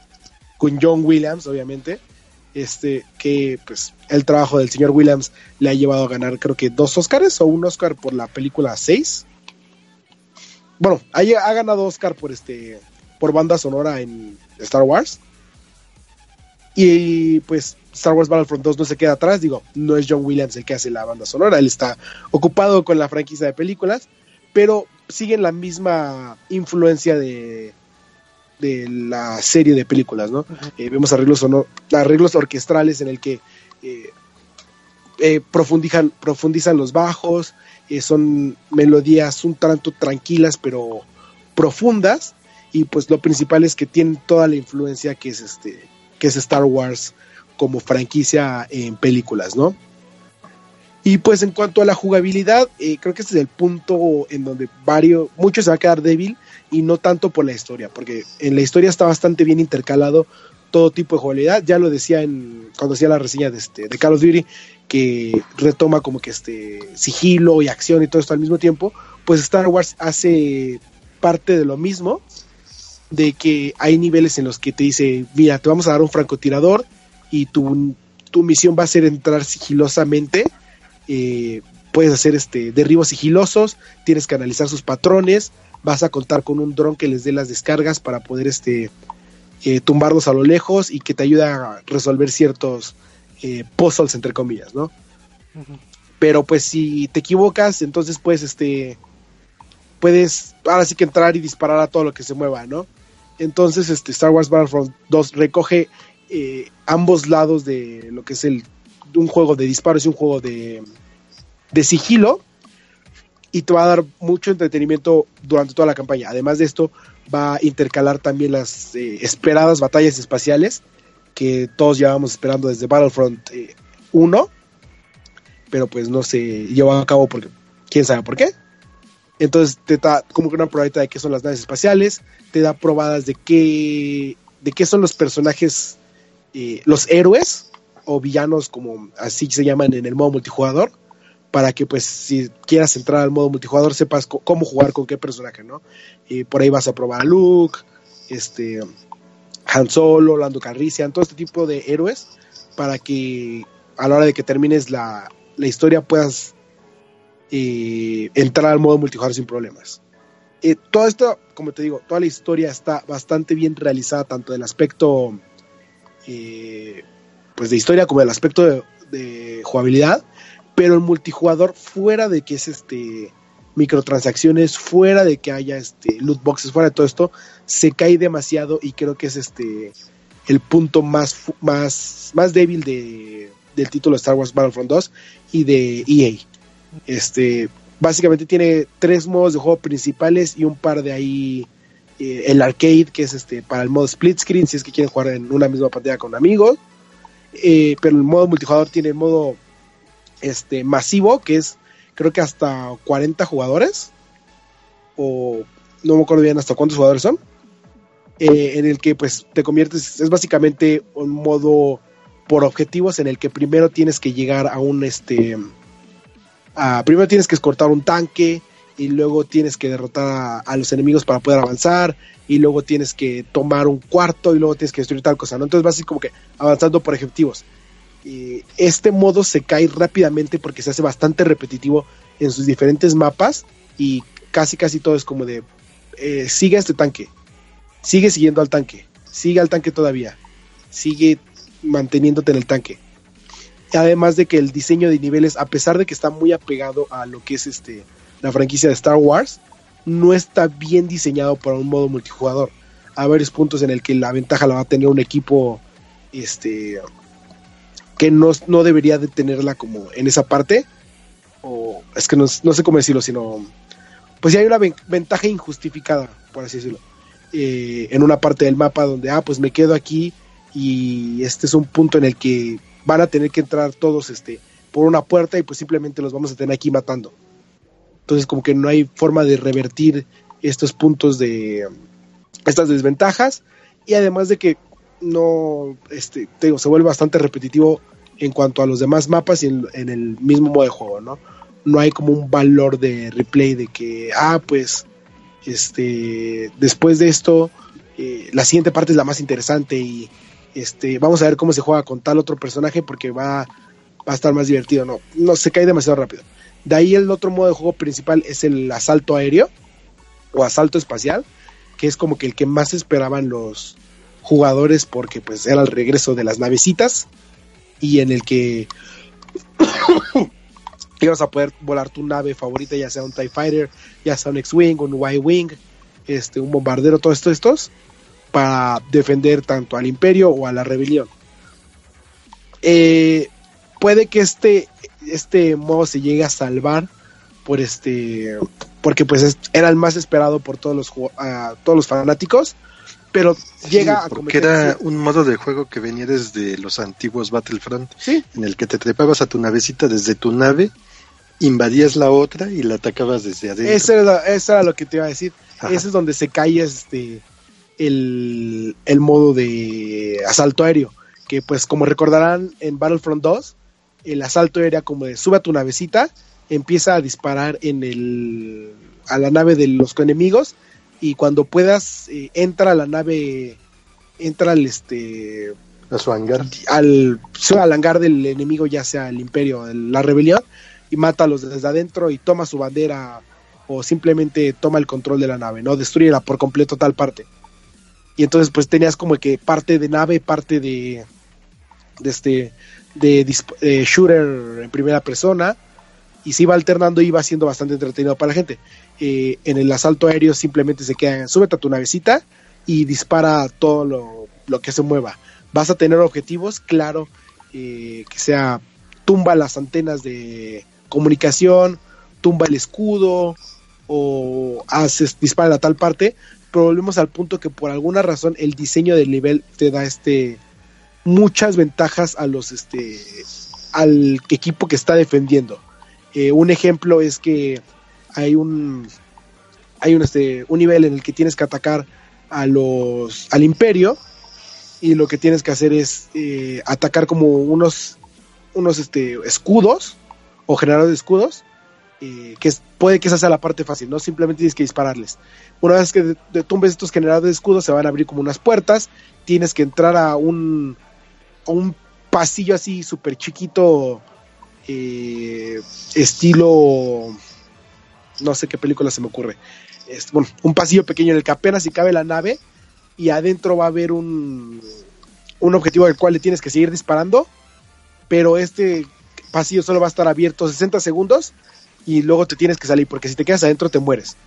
con John Williams obviamente este que pues el trabajo del señor Williams le ha llevado a ganar creo que dos Oscars o un Oscar por la película 6 bueno ha, ha ganado Oscar por este por banda sonora en Star Wars. Y pues Star Wars Battlefront 2 no se queda atrás, digo, no es John Williams el que hace la banda sonora, él está ocupado con la franquicia de películas, pero siguen la misma influencia de, de la serie de películas, ¿no? Eh, vemos arreglos, sonor- arreglos orquestrales en el que eh, eh, profundizan, profundizan los bajos, son melodías un tanto tranquilas pero profundas y pues lo principal es que tienen toda la influencia que es este que es Star Wars como franquicia en películas, ¿no? Y pues en cuanto a la jugabilidad, eh, creo que este es el punto en donde varios, muchos se va a quedar débil y no tanto por la historia, porque en la historia está bastante bien intercalado todo tipo de jugabilidad. Ya lo decía en cuando hacía la reseña de este de Call of Duty que retoma como que este sigilo y acción y todo esto al mismo tiempo, pues Star Wars hace parte de lo mismo, de que hay niveles en los que te dice, mira, te vamos a dar un francotirador y tu, tu misión va a ser entrar sigilosamente, eh, puedes hacer este derribos sigilosos, tienes que analizar sus patrones, vas a contar con un dron que les dé las descargas para poder este eh, tumbarlos a lo lejos y que te ayuda a resolver ciertos eh, puzzles entre comillas, ¿no? Pero pues si te equivocas, entonces pues este puedes ahora sí que entrar y disparar a todo lo que se mueva, ¿no? Entonces este Star Wars Battlefront 2 recoge eh, ambos lados de lo que es el un juego de disparos y un juego de, de sigilo y te va a dar mucho entretenimiento durante toda la campaña. Además de esto, va a intercalar también las eh, esperadas batallas espaciales que todos llevábamos esperando desde Battlefront eh, 1, pero pues no se llevó a cabo porque quién sabe por qué. Entonces te da como que una probadita de qué son las naves espaciales, te da probadas de qué, de qué son los personajes, eh, los héroes o villanos como así se llaman en el modo multijugador, para que pues si quieras entrar al modo multijugador sepas cómo jugar con qué personaje, ¿no? Y por ahí vas a probar a Luke, este, Han Solo, Lando Calrissian, todo este tipo de héroes, para que a la hora de que termines la, la historia puedas eh, entrar al modo multijugador sin problemas. Eh, todo esto, como te digo, toda la historia está bastante bien realizada, tanto del aspecto eh, pues de historia como del aspecto de jugabilidad, pero el multijugador fuera de que es este microtransacciones, fuera de que haya este loot boxes, fuera de todo esto, se cae demasiado y creo que es este el punto más más más débil de, del título Star Wars Battlefront 2 y de EA. Este básicamente tiene tres modos de juego principales y un par de ahí eh, el arcade que es este para el modo split screen si es que quieren jugar en una misma pantalla con amigos eh, pero el modo multijugador tiene el modo este masivo que es creo que hasta 40 jugadores o no me acuerdo bien hasta cuántos jugadores son eh, en el que pues te conviertes es básicamente un modo por objetivos en el que primero tienes que llegar a un este a- primero tienes que escortar un tanque y luego tienes que derrotar a, los enemigos para poder avanzar y luego tienes que tomar un cuarto y luego tienes que destruir tal cosa, ¿no? Entonces vas así como que avanzando por objetivos. Este modo se cae rápidamente porque se hace bastante repetitivo en sus diferentes mapas y casi casi todo es como de eh, sigue a este tanque, sigue siguiendo al tanque, sigue al tanque todavía, sigue manteniéndote en el tanque. Además de que el diseño de niveles, a pesar de que está muy apegado a lo que es este la franquicia de Star Wars, no está bien diseñado para un modo multijugador. Hay varios puntos en el que la ventaja la va a tener un equipo este que no, no debería de tenerla como en esa parte. O es que no, no sé cómo decirlo sino pues ya hay una ven- ventaja injustificada por así decirlo. Eh, en una parte del mapa donde ah pues me quedo aquí y este es un punto en el que van a tener que entrar todos este por una puerta y pues simplemente los vamos a tener aquí matando. Entonces como que no hay forma de revertir estos puntos de estas desventajas. Y además de que no este se vuelve bastante repetitivo en cuanto a los demás mapas y en, el mismo modo de juego, ¿no? No hay como un valor de replay de que ah pues este después de esto eh, la siguiente parte es la más interesante y este vamos a ver cómo se juega con tal otro personaje porque va, va a estar más divertido no no se cae demasiado rápido. De ahí el otro modo de juego principal es el asalto aéreo o asalto espacial que es como que el que más esperaban los jugadores porque pues era el regreso de las navecitas y en el que ibas a poder volar tu nave favorita, ya sea un TIE Fighter, ya sea un X-Wing, un Y-Wing, este, un bombardero, todos estos, estos, para defender tanto al Imperio o a la rebelión. Eh, puede que este, este modo se llegue a salvar por este porque pues es- era el más esperado por todos los ah, todos los fanáticos pero llega a porque era un modo de juego que venía desde los antiguos Battlefront, sí en el que te trepabas a tu navecita desde tu nave, invadías la otra y la atacabas desde adentro. Eso era, eso era lo que te iba a decir. Ajá. Ese es donde se cae este el, el modo de asalto aéreo. Que pues como recordarán en Battlefront 2, el asalto aéreo como de sube a tu navecita, empieza a disparar en el a la nave de los enemigos y cuando puedas eh, entra a la nave entra al este a su hangar. al, al hangar del enemigo, ya sea el imperio, el- la rebelión, y mátalos desde adentro y toma su bandera o simplemente toma el control de la nave, ¿no? Destruyela por completo tal parte. Y entonces pues tenías como que parte de nave, parte de, de este, de, eh, shooter en primera persona, y se iba alternando y iba siendo bastante entretenido para la gente. Eh, en el asalto aéreo simplemente se queda, súbete a tu navecita y dispara todo lo, lo que se mueva. Vas a tener objetivos, claro, eh, que sea tumba las antenas de comunicación, tumba el escudo o haces dispara a tal parte, pero volvemos al punto que por alguna razón el diseño del nivel te da este muchas ventajas a los este al equipo que está defendiendo. Eh, un ejemplo es que hay un hay un este un nivel en el que tienes que atacar a los al imperio y lo que tienes que hacer es eh, atacar como unos unos este escudos o generadores de escudos eh, que puede que esa sea la parte fácil no simplemente tienes que dispararles. Una vez que tumbes estos generadores de escudos se van a abrir como unas puertas tienes que entrar a un a un pasillo así súper chiquito eh, estilo no sé qué película se me ocurre Es- bueno, un pasillo pequeño en el que apenas si cabe la nave y adentro va a haber un, un objetivo al cual le tienes que seguir disparando, pero este pasillo solo va a estar abierto 60 segundos y luego te tienes que salir, porque si te quedas adentro te mueres.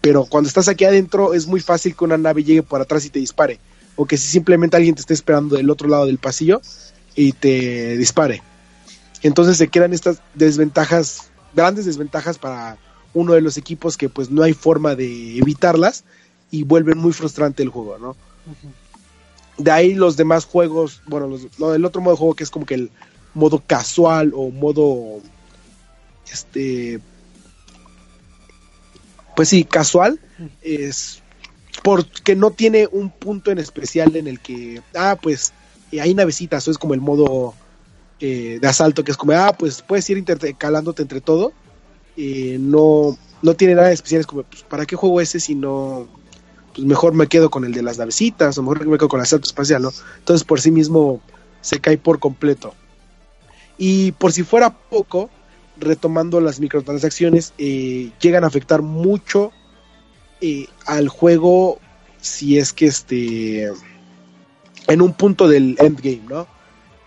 Pero cuando estás aquí adentro es muy fácil que una nave llegue por atrás y te dispare, o que si simplemente alguien te esté esperando del otro lado del pasillo y te dispare. Entonces se quedan estas desventajas, grandes desventajas para uno de los equipos que pues no hay forma de evitarlas y vuelven muy frustrante el juego, ¿no? De ahí los demás juegos, bueno, los, no, el otro modo de juego que es como que el modo casual o modo, este, pues sí, casual, es porque no tiene un punto en especial en el que, ah, pues eh, hay navecitas, eso es como el modo eh, de asalto, que es como, ah, pues puedes ir intercalándote entre todo, no, no tiene nada especial, es como, pues, ¿para qué juego ese si no, pues mejor me quedo con el de las navecitas, o mejor me quedo con el asalto espacial, ¿no? Entonces por sí mismo se cae por completo. Y por si fuera poco, retomando las microtransacciones, eh, llegan a afectar mucho eh, al juego si es que este en un punto del endgame, ¿no?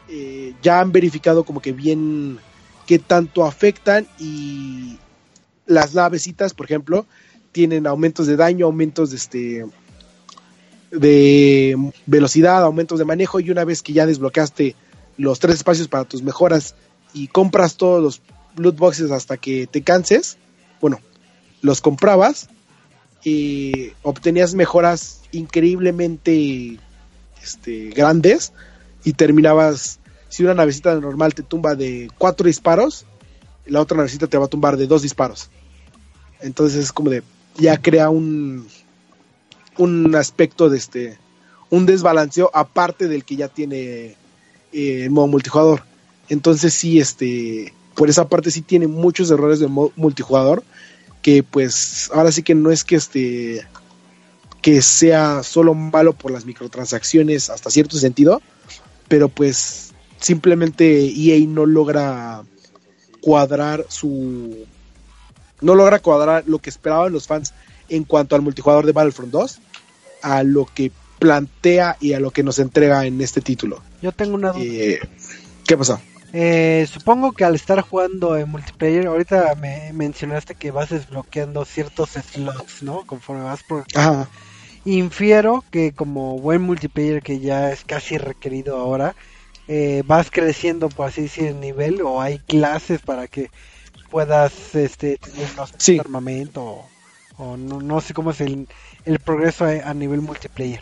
Eh, ya han verificado como que bien qué tanto afectan y las navecitas, por ejemplo, tienen aumentos de daño, aumentos de este de velocidad, aumentos de manejo y una vez que ya desbloqueaste los tres espacios para tus mejoras y compras todos los loot boxes hasta que te canses, bueno, los comprabas y obtenías mejoras increíblemente este, grandes y terminabas, si una navecita normal te tumba de cuatro disparos, la otra navecita te va a tumbar de dos disparos. Entonces es como de, ya crea un, un aspecto de este, un desbalanceo aparte del que ya tiene eh, el modo multijugador. Entonces sí, este, por esa parte sí tiene muchos errores de modo multijugador que pues ahora sí que no es que este que sea solo malo por las microtransacciones hasta cierto sentido, pero pues simplemente EA no logra cuadrar su no logra cuadrar lo que esperaban los fans en cuanto al multijugador de Battlefront 2 a lo que plantea y a lo que nos entrega en este título. Yo tengo una duda. Eh, ¿Qué pasó? Eh, supongo que al estar jugando en multiplayer, ahorita me mencionaste que vas desbloqueando ciertos slots, ¿no? Conforme vas por... Ajá. Infiero que como buen multiplayer que ya es casi requerido ahora, eh, vas creciendo, por así decir, el nivel o hay clases para que puedas este, tener no sé, Sí. armamento o, o no, no sé cómo es el, el progreso a, a nivel multiplayer.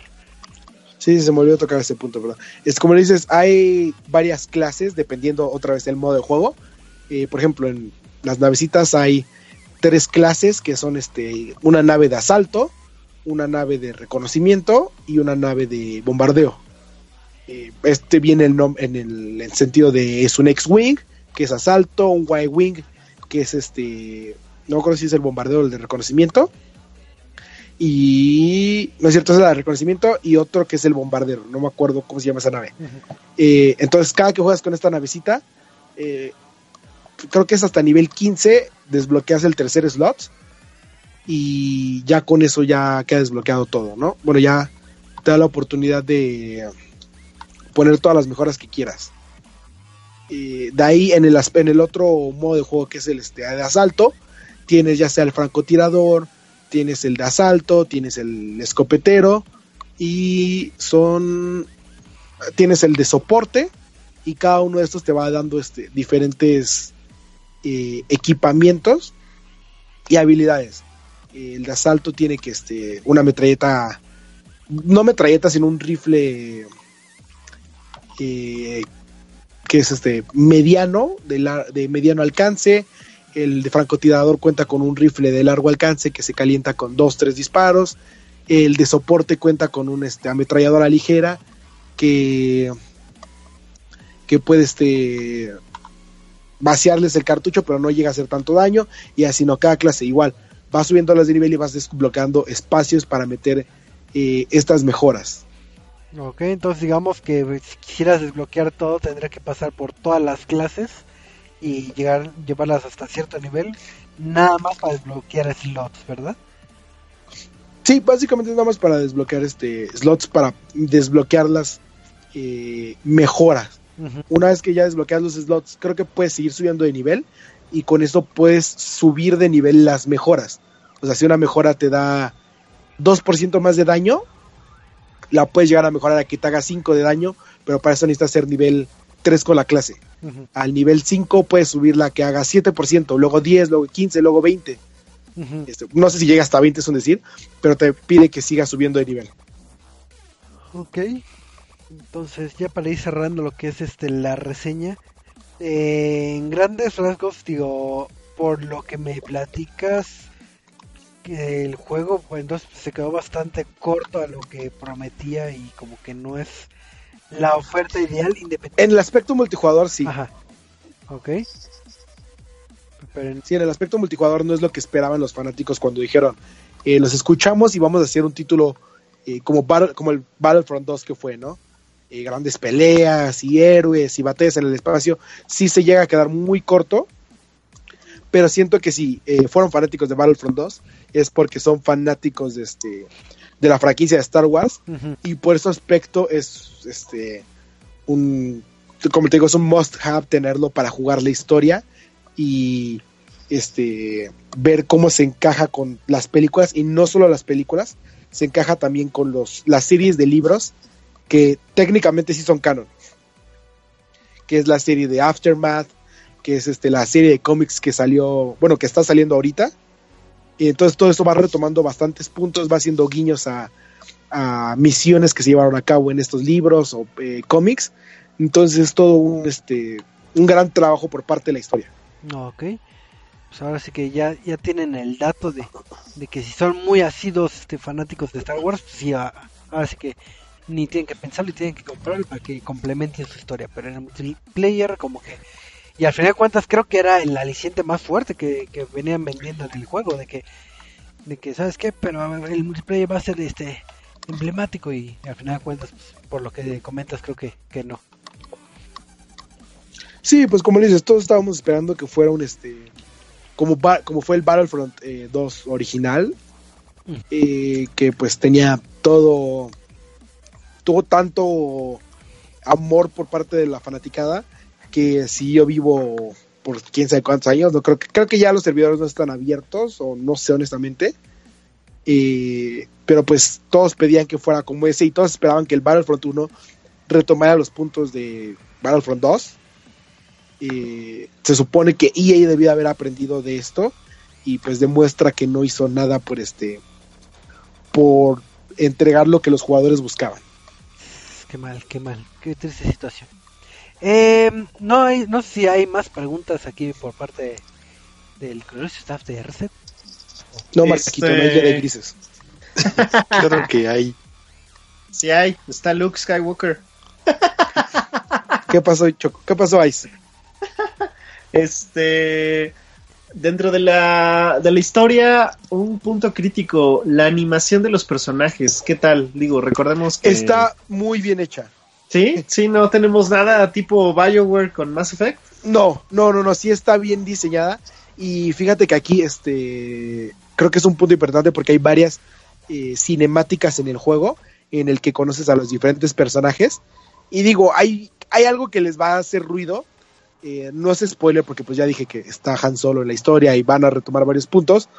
Sí, se me olvidó tocar ese punto, perdón. Es como dices, hay varias clases dependiendo otra vez del modo de juego. Eh, por ejemplo, en las navecitas hay tres clases que son este una nave de asalto, una nave de reconocimiento y una nave de bombardeo. Eh, este viene el nom- en el, el sentido de es un X-Wing, que es asalto, un Y-Wing, que es este, no me acuerdo si es el bombardeo o el de reconocimiento. Y no es cierto, es la de reconocimiento y otro que es el bombardero, no me acuerdo cómo se llama esa nave. Eh, entonces, cada que juegas con esta navecita, eh, creo que es hasta nivel 15, desbloqueas el tercer slot y ya con eso ya queda desbloqueado todo, ¿no? Bueno, ya te da la oportunidad de poner todas las mejoras que quieras. Eh, de ahí en el, en el otro modo de juego que es el este, de asalto, tienes ya sea el francotirador, tienes el de asalto, tienes el escopetero y son tienes el de soporte y cada uno de estos te va dando este, diferentes eh, equipamientos y habilidades. El de asalto tiene que este, una metralleta, no metralleta, sino un rifle eh, que es este mediano, de, la- de mediano alcance. El de francotirador cuenta con un rifle de largo alcance que se calienta con dos, tres disparos. El de soporte cuenta con una este, ametralladora ligera que, que puede este, vaciarles el cartucho, pero no llega a hacer tanto daño. Y así no, cada clase igual. Vas subiendo las de nivel y vas desbloqueando espacios para meter eh, estas mejoras. Ok, entonces digamos que eh, si quisieras desbloquear todo tendría que pasar por todas las clases y llegar llevarlas hasta cierto nivel, nada más para desbloquear slots, ¿verdad? Sí, básicamente es nada más para desbloquear este slots, para desbloquear las eh, mejoras. Una vez que ya desbloqueas los slots, creo que puedes seguir subiendo de nivel y con eso puedes subir de nivel las mejoras. O sea, si una mejora te da 2% más de daño, la puedes llegar a mejorar a que te haga 5 de daño, pero para eso necesitas ser nivel 3 con la clase. Al nivel 5 puedes subirla que haga 7%, luego 10, luego 15, luego 20. ujú. Este, no sé si llega hasta 20, es un decir, pero te pide que sigas subiendo de nivel. Ok, entonces ya para ir cerrando lo que es este la reseña, eh, en grandes rasgos digo, por lo que me platicas, el juego pues, entonces se quedó bastante corto a lo que prometía y como que no es la oferta ideal independiente. En el aspecto multijugador, sí. Ajá, ok. Pero en- Sí, en el aspecto multijugador no es lo que esperaban los fanáticos cuando dijeron, eh, los escuchamos y vamos a hacer un título eh, como, Battle- como el Battlefront 2 que fue, ¿no? Eh, grandes peleas y héroes y batallas en el espacio, sí se llega a quedar muy corto, pero siento que si eh, fueron fanáticos de Battlefront 2 es porque son fanáticos de, este, de la franquicia de Star Wars y por ese aspecto es este un como te digo es un must have tenerlo para jugar la historia y este ver cómo se encaja con las películas y no solo las películas se encaja también con los las series de libros que técnicamente sí son canon que es la serie de Aftermath que es este la serie de cómics que salió bueno que está saliendo ahorita y entonces todo esto va retomando bastantes puntos va haciendo guiños a a misiones que se llevaron a cabo en estos libros o eh, cómics. Entonces es todo un, este, un gran trabajo por parte de la historia. Ok. Pues ahora sí que ya, ya tienen el dato de, de que si son muy asidos este, fanáticos de Star Wars, pues sí, ahora sí que ni tienen que pensarlo y tienen que comprarlo para que complementen su historia. Pero en el multiplayer como que... Y al final de cuentas creo que era el aliciente más fuerte que, que venían vendiendo del juego, de que, de que, ¿sabes qué? Pero el multiplayer va a ser este emblemático y al final de cuentas, pues, por lo que comentas, creo que, que no. Sí, pues como le dices, todos estábamos esperando que fuera un este como como fue el Battlefront eh, 2 original, Mm. eh, que pues tenía todo tuvo tanto amor por parte de la fanaticada que si yo vivo por quién sabe cuántos años, no creo que creo que ya los servidores no están abiertos o no sé honestamente. Eh, pero pues todos pedían que fuera como ese y todos esperaban que el Battlefront 1 retomara los puntos de Battlefront 2 eh, se supone que EA debió haber aprendido de esto y pues demuestra que no hizo nada por este por entregar lo que los jugadores buscaban. Qué mal, qué mal, qué triste situación. Eh, no hay, no sé si hay más preguntas aquí por parte del glorioso staff de Reset. No, Este- Marquito, no hay de grises. Claro que hay. Sí hay, está Luke Skywalker. ¿Qué pasó, Choco? ¿Qué pasó, Ice? Este. Dentro de la, de la historia, un punto crítico, la animación de los personajes, ¿qué tal? Digo, recordemos que... Está muy bien hecha. ¿Sí? Sí, no tenemos nada tipo Bioware con Mass Effect. No, no, no, no, sí está bien diseñada. Y fíjate que aquí, este, creo que es un punto importante porque hay varias eh, cinemáticas en el juego en el que conoces a los diferentes personajes. Y digo, hay, hay algo que les va a hacer ruido. Eh, no es spoiler porque pues ya dije que está Han Solo en la historia y van a retomar varios puntos.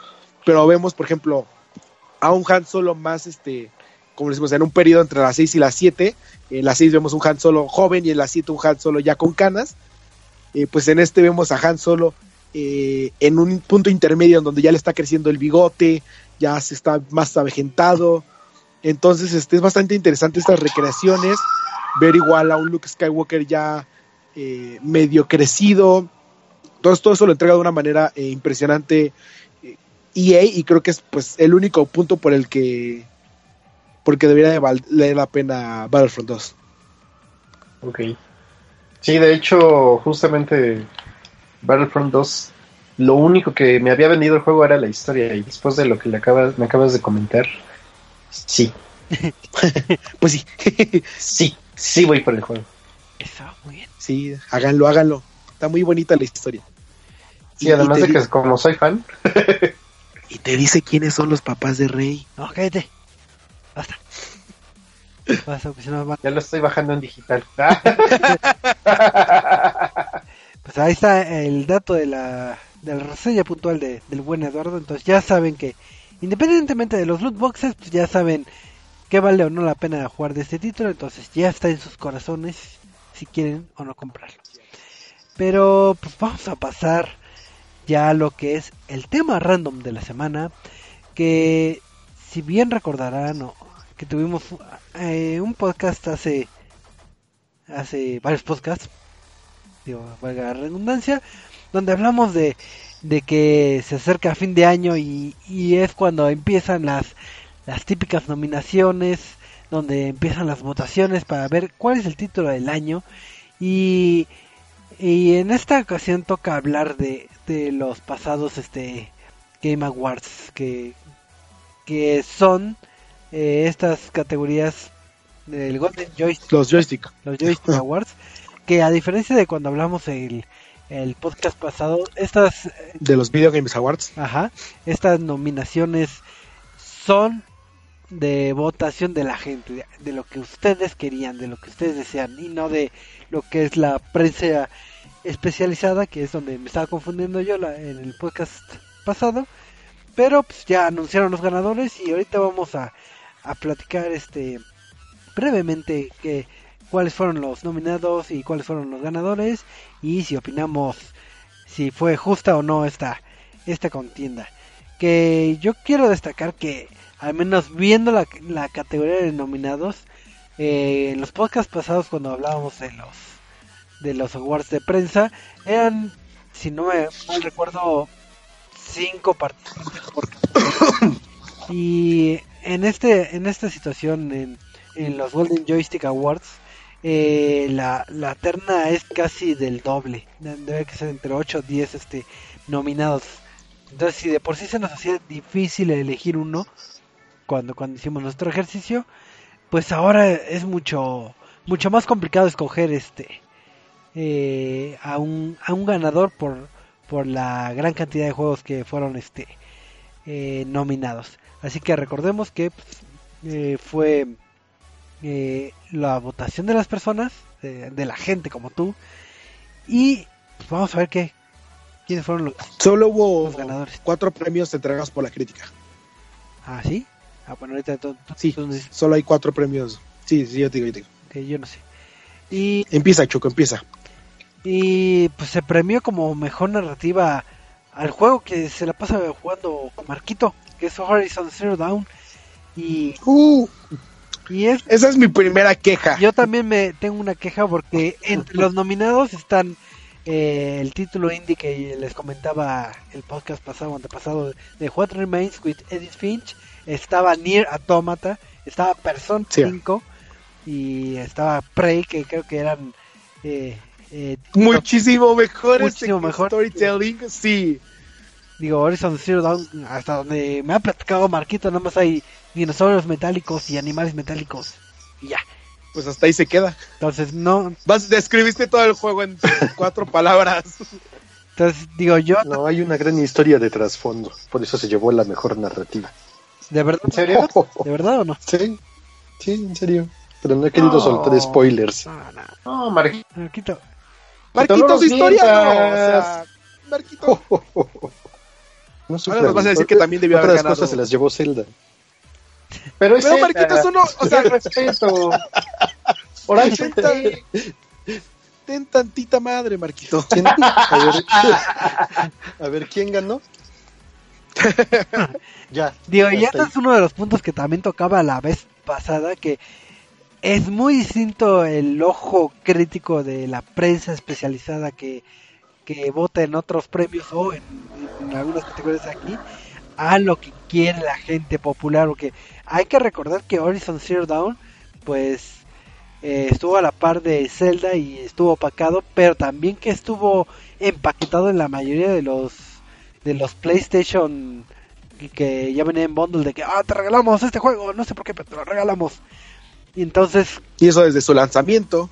Pero vemos, por ejemplo, a un Han Solo más, este, como decimos, en un periodo entre las 6 y las 7. En las 6 vemos un Han Solo joven y en las 7 un Han Solo ya con canas. Eh, pues en este vemos a Han Solo eh, en un punto intermedio en donde ya le está creciendo el bigote, ya se está más avejentado. Entonces este, es bastante interesante estas recreaciones, ver igual a un Luke Skywalker ya eh, medio crecido. Todo, todo eso lo entrega de una manera impresionante EA y creo que es pues el único punto por el que porque debería de valer la pena Battlefront 2. Ok. Sí, de hecho, justamente Battlefront 2, lo único que me había vendido el juego era la historia y después de lo que le acabas, me acabas de comentar, sí, Pues sí, sí, sí voy por el juego. Eso, muy bien. sí, háganlo, háganlo. Está muy bonita la historia. Sí, Y- además y de que como soy fan, Y te dice quiénes son los papás de Rey. No, cállate. Ya lo estoy bajando en digital. Pues ahí está el dato de la, de la reseña puntual de, del buen Eduardo. Entonces ya saben que, independientemente de los loot boxes, pues ya saben que vale o no la pena jugar de este título. Entonces ya está en sus corazones si quieren o no comprarlo. Pero pues vamos a pasar ya a lo que es el tema random de la semana. Que si bien recordarán o que tuvimos eh, un podcast hace hace varios podcasts digo, valga la redundancia, donde hablamos de, de que se acerca fin de año y, y es cuando empiezan las, las típicas nominaciones, donde empiezan las votaciones para ver cuál es el título del año. Y, y en esta ocasión toca hablar de, de los pasados este Game Awards, que, que son eh, estas categorías del Golden Joystick Los joystick. los Joystick Awards, que a diferencia de cuando hablamos el, el podcast pasado, estas, eh, De los Video Games Awards. ajá, estas nominaciones son de votación de la gente, de, de lo que ustedes querían, de lo que ustedes desean, y no de lo que es la prensa especializada, que es donde me estaba confundiendo yo la- en el podcast pasado. Pero pues ya anunciaron los ganadores y ahorita vamos a, a platicar este brevemente que cuáles fueron los nominados y cuáles fueron los ganadores y si opinamos si fue justa o no esta esta contienda. Que yo quiero destacar que al menos viendo la, la categoría de nominados, eh, en los podcasts pasados cuando hablábamos de los de los awards de prensa, eran, si no me mal recuerdo, cinco participantes por y en este en esta situación en, en los Golden Joystick Awards eh, la, la terna es casi del doble. De- debe que ser entre 8 o 10 este nominados. Entonces si de por sí se nos hacía difícil elegir uno cuando cuando hicimos nuestro ejercicio pues ahora es mucho mucho más complicado escoger este eh, a un a un ganador por por la gran cantidad de juegos que fueron este eh, nominados así que recordemos que pues, eh, fue eh, la votación de las personas de, de la gente como tú y pues, vamos a ver qué quiénes fueron los Solo hubo Los ganadores. cuatro premios entregados por la crítica. ah sí ah bueno ahorita Sí, solo hay cuatro premios. Sí, sí, yo te digo, yo te digo. que yo no sé y Empieza, Choco, empieza. Y pues se premió como mejor narrativa al juego que se la pasa jugando Marquito, que es Horizon Zero Dawn. Y, Uh, y es, esa es mi primera queja. yo también me tengo una queja porque entre los nominados están eh, el título indie que les comentaba el podcast pasado, antepasado, de What Remains with Edith Finch. Estaba Nier Automata, estaba Person Sí. 5 y estaba Prey, que creo que eran... Eh, eh, Muchísimo mejor Muchísimo este mejor. storytelling, sí. Digo, Horizon Zero Dawn, hasta donde me ha platicado Marquito, nada más hay dinosaurios metálicos y animales metálicos. Y ya. Pues hasta ahí se queda. Entonces, no. Vas, describiste todo el juego en cuatro palabras. Entonces, digo, yo, No, hay una gran historia de trasfondo. Por eso se llevó la mejor narrativa. ¿de verdad? ¿En serio? ¿De verdad o no? Sí, sí, en serio. Pero no he querido No. soltar spoilers. No, no. No, Mar- Marquito. Marquito, los su historia. no, o mientas. sea, Marquito. No Ahora nos vas a decir que también debió haber ganado. cosas se las llevó Zelda. Pero es Pero Zelda. Marquito, eso no, o sea, respeto. Ten, tan- sí. ten tantita madre, Marquito. ¿Quién? A ver, a ver, ¿quién ganó? ya. Digo, y hasta este ahí. es uno de los puntos que también tocaba la vez pasada, que es muy distinto el ojo crítico de la prensa especializada que, que vota en otros premios o en, algunas categorías aquí a lo que quiere la gente popular, porque hay que recordar que Horizon Zero Dawn, pues eh, estuvo a la par de Zelda y estuvo opacado, pero también que estuvo empaquetado en la mayoría de los de los PlayStation que- que ya venían en bundle de que ah te regalamos este juego, no sé por qué, pero te lo regalamos. Y entonces Y eso desde su lanzamiento.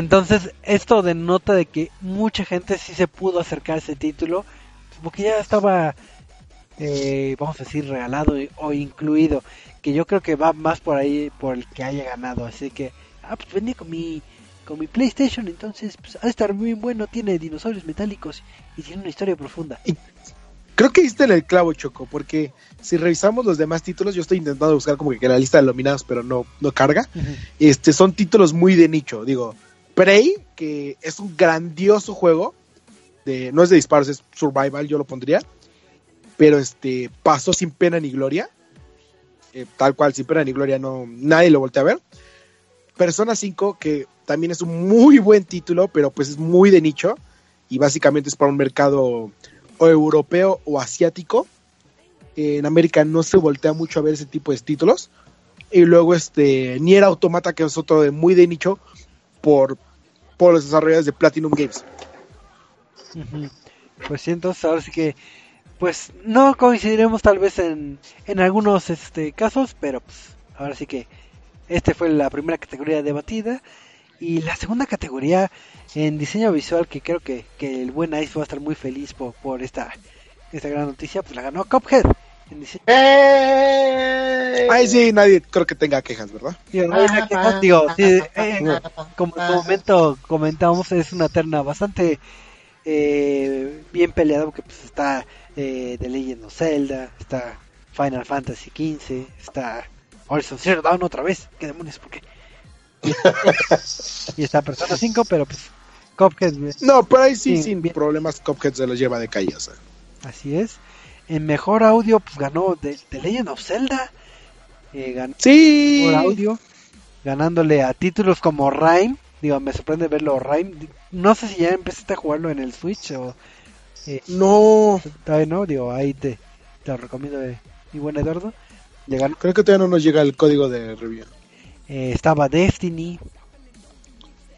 Entonces, esto denota de que mucha gente sí se pudo acercar a ese título, porque ya estaba, eh, vamos a decir, regalado o incluido, que yo creo que va más por ahí, por el que haya ganado, así que, ah, pues vendí con mi, con mi PlayStation, entonces, pues, ha de estar muy bueno, tiene dinosaurios metálicos y tiene una historia profunda. Creo que diste en el clavo, Choco, porque si revisamos los demás títulos, yo estoy intentando buscar como que la lista de nominados, pero no, no carga. Este, son títulos muy de nicho. Digo, Prey, que es un grandioso juego, de, no es de disparos, es survival, yo lo pondría. Pero este pasó sin pena ni gloria. Eh, tal cual, sin pena ni gloria, no, nadie lo voltea a ver. Persona 5, que también es un muy buen título, pero pues es muy de nicho. Y básicamente es para un mercado o europeo o asiático. En América no se voltea mucho a ver ese tipo de títulos. Y luego este Nier Automata, que es otro de muy de nicho, por, por los desarrolladores de Platinum Games. Pues sí, entonces ahora sí que, pues no coincidiremos tal vez en, en algunos este, casos, pero pues ahora sí que este fue la primera categoría debatida. Y la segunda categoría en diseño visual, que creo que, que el buen Ice va a estar muy feliz por, por esta, esta gran noticia, pues la ganó Cuphead. ¡Eh! Ahí sí, nadie creo que tenga quejas, ¿verdad? digo, no sí, eh, como en su momento comentábamos, es una terna bastante eh, bien peleada porque pues está eh, The Legend of Zelda, está Final Fantasy XV, está Horizon Zero Dawn otra vez, qué demonios, ¿por qué? y está Persona 5, pero pues Cuphead, No, pero ahí sí, Sí, sin bien. problemas, Cuphead se los lleva de calle. o sea. así es. En mejor audio pues ganó The, The Legend of Zelda eh, ganó Sí. por audio, ganándole a títulos como Rhyme. Digo, me sorprende verlo Rhyme. No sé si ya empezaste a jugarlo en el Switch o eh, No, todavía no. Digo, ahí te, te lo recomiendo, eh, mi buen Eduardo. Ganó- creo que todavía no nos llega el código de review. eh, estaba Destiny.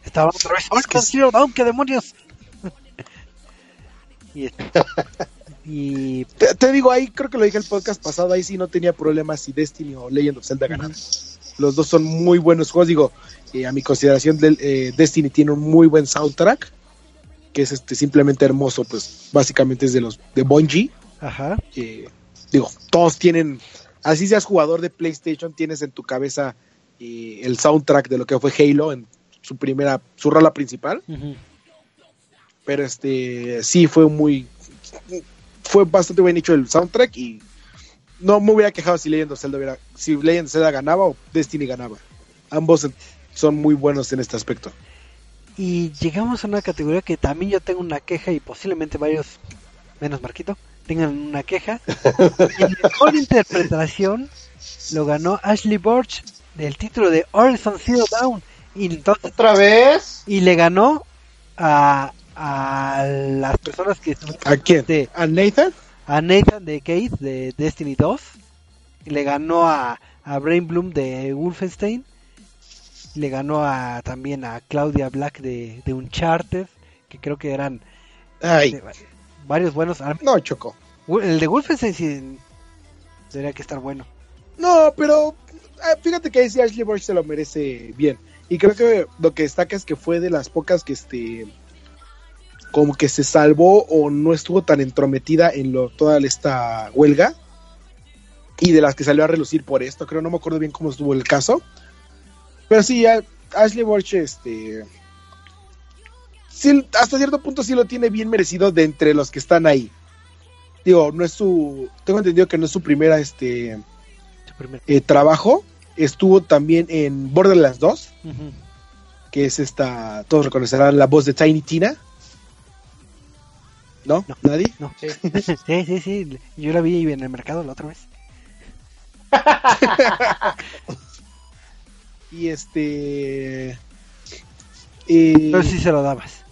Estaba otra vez Es que Horizon Zero Dawn, ¡qué demonios! y, y Te, te digo, ahí creo que lo dije el podcast pasado, ahí sí no tenía problemas si Destiny o Legend of Zelda ganaban. Los dos son muy buenos juegos, digo, eh, a mi consideración eh, Destiny tiene un muy buen soundtrack, que es este simplemente hermoso, pues básicamente es de los de Bungie. Ajá. eh, digo, todos tienen, así seas jugador de PlayStation, tienes en tu cabeza eh, el soundtrack de lo que fue Halo en su primera, su rola principal. Pero este sí fue muy fue bastante bien hecho el soundtrack y no me hubiera quejado si Legend of Zelda hubiera, si Legend of Zelda ganaba o Destiny ganaba. Ambos son muy buenos en este aspecto. Y llegamos a una categoría que también yo tengo una queja y posiblemente varios, menos Marquito, tengan una queja. en mejor interpretación lo ganó Ashley Burch del título de Horizon Zero Dawn. Y entonces ¿Otra vez? y le ganó a, a las personas que ¿A quién? de- ¿A Nathan? a Nathan de Cade de Destiny 2 y le ganó a, a Brain Bloom de Wolfenstein le ganó a también a Claudia Black de, de Uncharted que creo que eran Ay, de- varios buenos Ah, no, Choco. el de Wolfenstein sí debería que estar bueno No, pero eh, fíjate que ahí sí Ashley Burch se lo merece bien. Y creo que lo que destaca es que fue de las pocas que este como que se salvó o no estuvo tan entrometida en lo, toda esta huelga y de las que salió a relucir por esto, creo, no me acuerdo bien cómo estuvo el caso. Pero sí, Ashley Burch, este sí, hasta cierto punto sí lo tiene bien merecido de entre los que están ahí. Digo, no es su, tengo entendido que no es su primera, este, eh, trabajo. Estuvo también en Borderlands 2, Ujú. que es esta, todos reconocerán la voz de Tiny Tina. ¿No? No. ¿Nadie? no. sí sí sí yo la vi en el mercado la otra vez Y este... Y, pero sí se lo dabas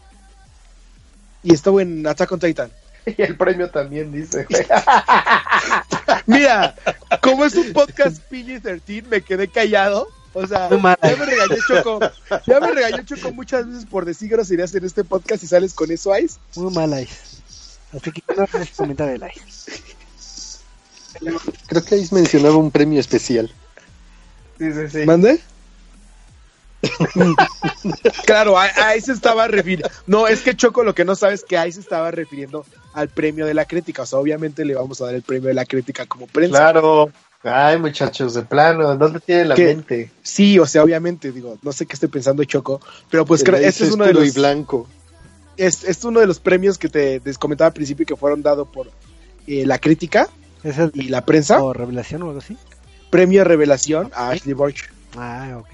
y estuvo en Attack on Titan. Y el premio también dice, güey. Mira, como es un podcast PG-13, me quedé callado. O sea, Muy mal. ya me regañó Choco. Ya me regañó Choco muchas veces por decir groserías en este podcast y sales con eso, Ice. muy mal Ice así que no puedes comentar el Ice Creo que ahí mencionaba un premio especial. Sí, sí, sí. ¿Mande? claro, a, a ahí se estaba refiriendo. No, es que Choco lo que no sabe es que ahí se estaba refiriendo al premio de la crítica. O sea, obviamente le vamos a dar el premio de la crítica como prensa. Claro. Ay, muchachos, de plano, ¿dónde tiene la ¿Qué? mente? Sí, o sea, obviamente, digo, no sé qué esté pensando Choco, pero pues creo, este es uno de y los blanco. Es, es uno de los premios que te les comentaba al principio que fueron dados por eh, la crítica ¿Es el y la prensa. o revelación o algo así? Premio revelación a Ashley Burch. Ah, ok.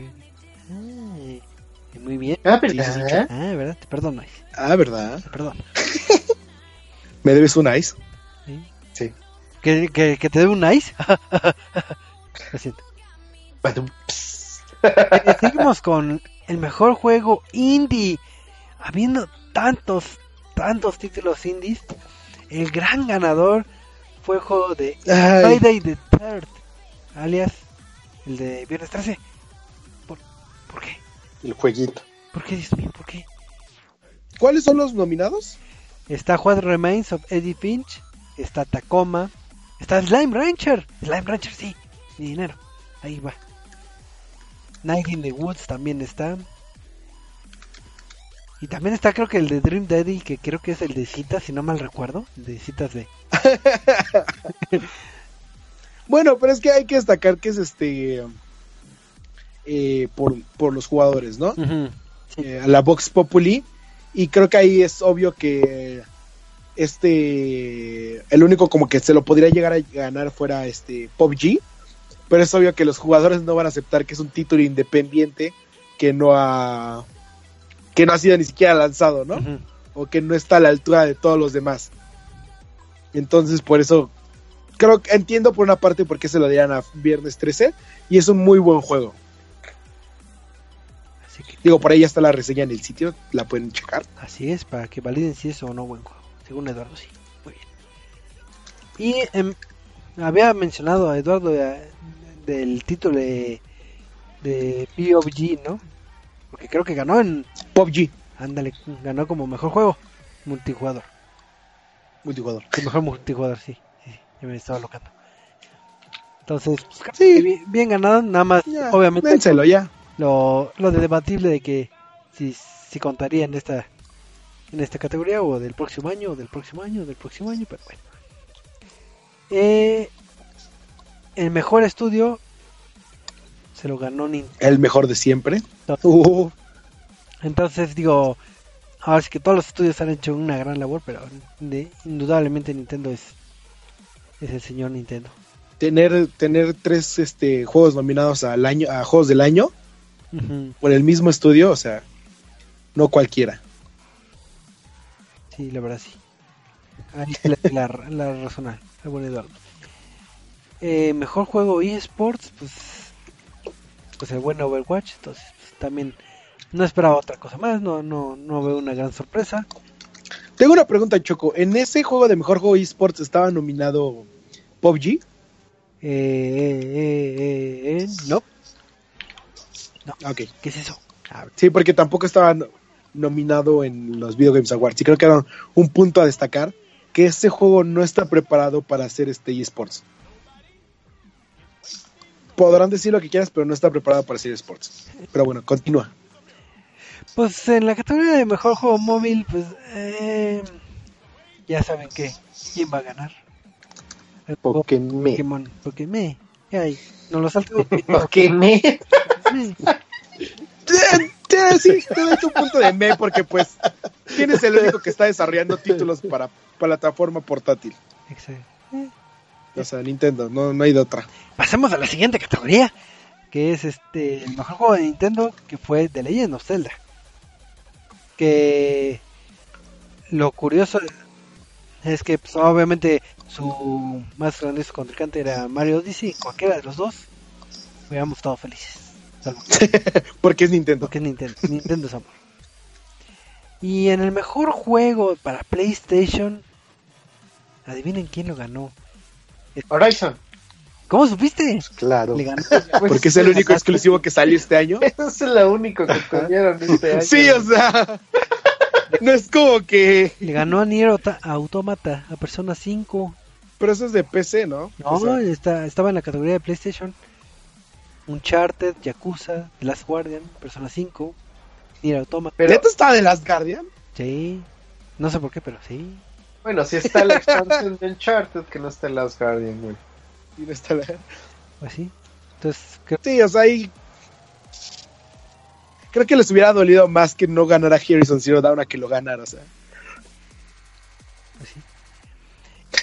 Muy bien. Ah, Sí, sí, sí. ¿verdad? Ah, ¿verdad? Te perdono, Ice. Ah, ¿verdad? Te perdono. Me debes un ice. ¿Sí? Sí. ¿Que, que, que te dé un Ice? Lo siento. Eh, Seguimos con el mejor juego indie. Habiendo tantos, tantos títulos indies, el gran ganador fue el juego de Ay. Friday the Third, alias el de Viernes 13. ¿Por, ¿Por qué? El jueguito. ¿Por qué, Dios mío? ¿Por qué? ¿Cuáles son los nominados? Está What Remains of Eddie Finch, está Tacoma, está Slime Rancher. Slime Rancher, sí, mi dinero. Ahí va. Night in the Woods también está. Y también está creo que el de Dream Daddy, que creo que es el de citas, si no mal recuerdo. El de citas de... Bueno, pero es que hay que destacar que es este eh, por, por los jugadores, ¿no? Eh, a la Vox Populi y creo que ahí es obvio que este el único como que se lo podría llegar a ganar fuera este PUBG, pero es obvio que los jugadores no van a aceptar que es un título independiente que no ha que no ha sido ni siquiera lanzado, ¿no? O que no está a la altura de todos los demás. Entonces, por eso creo que entiendo por una parte por qué se lo dieran a viernes 13 y es un muy buen juego. Así que, Digo, por ahí ya está la reseña en el sitio, la pueden checar. así es, para que validen si es o no buen juego. Según Eduardo, sí. Muy bien. Y em, había mencionado a Eduardo eh, del título de, de PUBG, ¿no? Porque creo que ganó en. PUBG, Ándale, ganó como mejor juego multijugador. multijugador. El mejor multijugador, sí. sí, ya me estaba locando. Entonces, pues, Sí. bien, bien ganado, nada más, Ya, obviamente, dénselo ya. lo, lo de debatible de que si, si contaría en esta en esta categoría o del próximo año o del próximo año o del próximo año pero bueno Eh, el mejor estudio se lo ganó Nintendo El mejor de siempre. Uh, entonces digo ahora sí que todos los estudios han hecho una gran labor pero de- indudablemente Nintendo es es el señor Nintendo tener, tener tres este, juegos nominados al año, a juegos del año por el mismo estudio, o sea, no cualquiera. sí la verdad sí ahí la, la, la razón al buen Eduardo Eh, mejor juego eSports, pues, pues el buen Overwatch. Entonces, pues, también no esperaba otra cosa más. No, no, no veo una gran sorpresa. Tengo una pregunta, Choco. ¿En ese juego de mejor juego esports estaba nominado PUBG? Eh, eh, eh, eh, eh, no, Ah, Ok. ¿qué es eso? A ver, Sí, porque tampoco estaba no- nominado en los Video Games Awards. Y creo que era un punto a destacar que este juego no está preparado para hacer este esports. Podrán decir lo que quieras, pero no está preparado para hacer esports. Pero bueno, continúa. Pues en la categoría de mejor juego móvil, pues eh, ya saben que quién va a ganar. El Pokémon. Pokémon, Pokémon. Ay, no lo salto. Pokémon. Sí, te doy tu punto de me porque pues quién es el único que está desarrollando títulos para plataforma portátil. Exacto. O sea, Nintendo, no, no hay de otra. Pasemos a la siguiente categoría, que es este el mejor juego de Nintendo, que fue The Legend of Zelda. Que lo curioso es que pues, obviamente su más grandioso contrincante era Mario Odyssey, cualquiera de los dos hubiéramos estado felices. Salvo Porque es Nintendo. porque es Nintendo, Nintendo es amor. Y en el mejor juego para PlayStation, adivinen quién lo ganó. Horizon. ¿Cómo supiste? Claro. Le ganó. Porque es el único exclusivo que salió este año. Eso es lo único que tuvieron este año. Sí, o sea, no es como que... Le ganó a Nier Automata, a Persona 5. Pero eso es de PC, ¿no? No, O sea, está, estaba en la categoría de PlayStation. Uncharted, Yakuza, The Last Guardian, Persona 5, Nier Automata. Pero, ¿Neta está de Last Guardian? Sí. No sé por qué, pero sí. bueno, si está la expansión de Uncharted, que no está el Last Guardian, güey. Sí, no está la- Pues sí. Entonces, creo Sí, o sea, ahí... Creo que les hubiera dolido más que no ganara Harrison Zero Dawn a que lo ganara, o sea. pues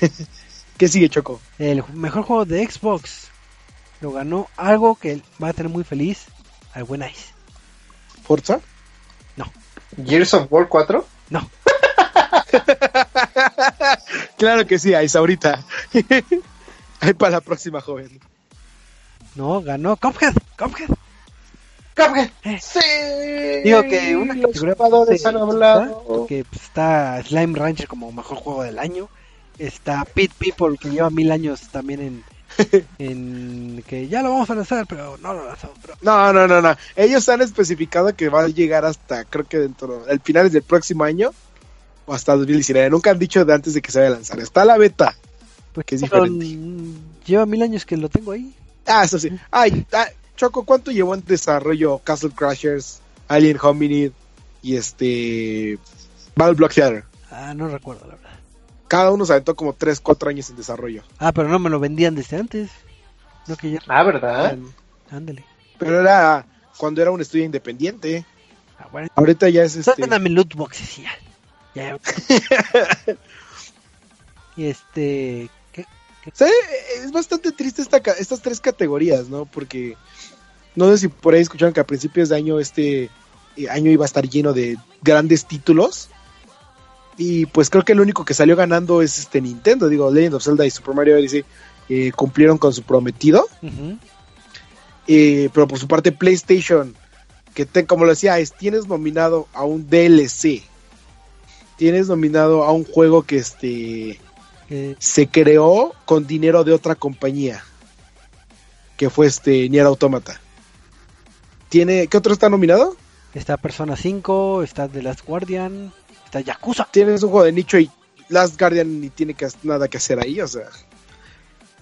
sí. ¿Qué sigue, Choco? El mejor juego de Xbox lo ganó algo que va a tener muy feliz al buen Ice. ¿Forza? Gears of War 4. No, Claro que sí, Ais, ahorita. Ahí para la próxima, joven. no, ganó Cuphead. Cuphead. ¡Cuphead! Eh. ¡Sí! Digo que una Los jugadores han hablado. Porque pues, está Slime Rancher como mejor juego del año. Está Pit People que lleva mil años también en, en que ya lo vamos a lanzar, pero no lo lanzamos. Pero, No, no, no, no. Ellos han especificado que va a llegar hasta, creo que dentro, al finales del próximo año o hasta 2019. Nunca han dicho de antes de que se vaya a lanzar. Está la beta. pues, Que es diferente. lleva mil años que lo tengo ahí. Ah, eso sí. Ay, ah, Choco, ¿cuánto llevó en desarrollo Castle Crashers, Alien Hominid y este Battle Block Theater? Ah, no recuerdo la verdad. Cada uno se aventó como 3, 4 años en desarrollo. Ah, pero no me lo vendían desde antes. No que ya. Ah, ¿verdad? Ándale. Pero era cuando era un estudio independiente. Ah, bueno. Ahorita ya es este. Suéltame loot boxes y ya. Ya. y este. ¿Qué? Sí, es bastante triste esta, estas tres categorías, ¿no? Porque no sé si por ahí escucharon que a principios de año este eh, año iba a estar lleno de grandes títulos. Y pues creo que el único que salió ganando es este Nintendo. Digo, Legend of Zelda y Super Mario Odyssey eh, cumplieron con su prometido. Eh, pero por su parte PlayStation, que te- como lo decía, es, tienes nominado a un DLC. Tienes nominado a un juego que este Eh, se creó con dinero de otra compañía. Que fue este Nier Automata. Tiene, ¿qué otro está nominado? está Persona 5, está The Last Guardian, está Yakuza. Tienes un juego de nicho y Last Guardian ni tiene que, nada que hacer ahí, o sea.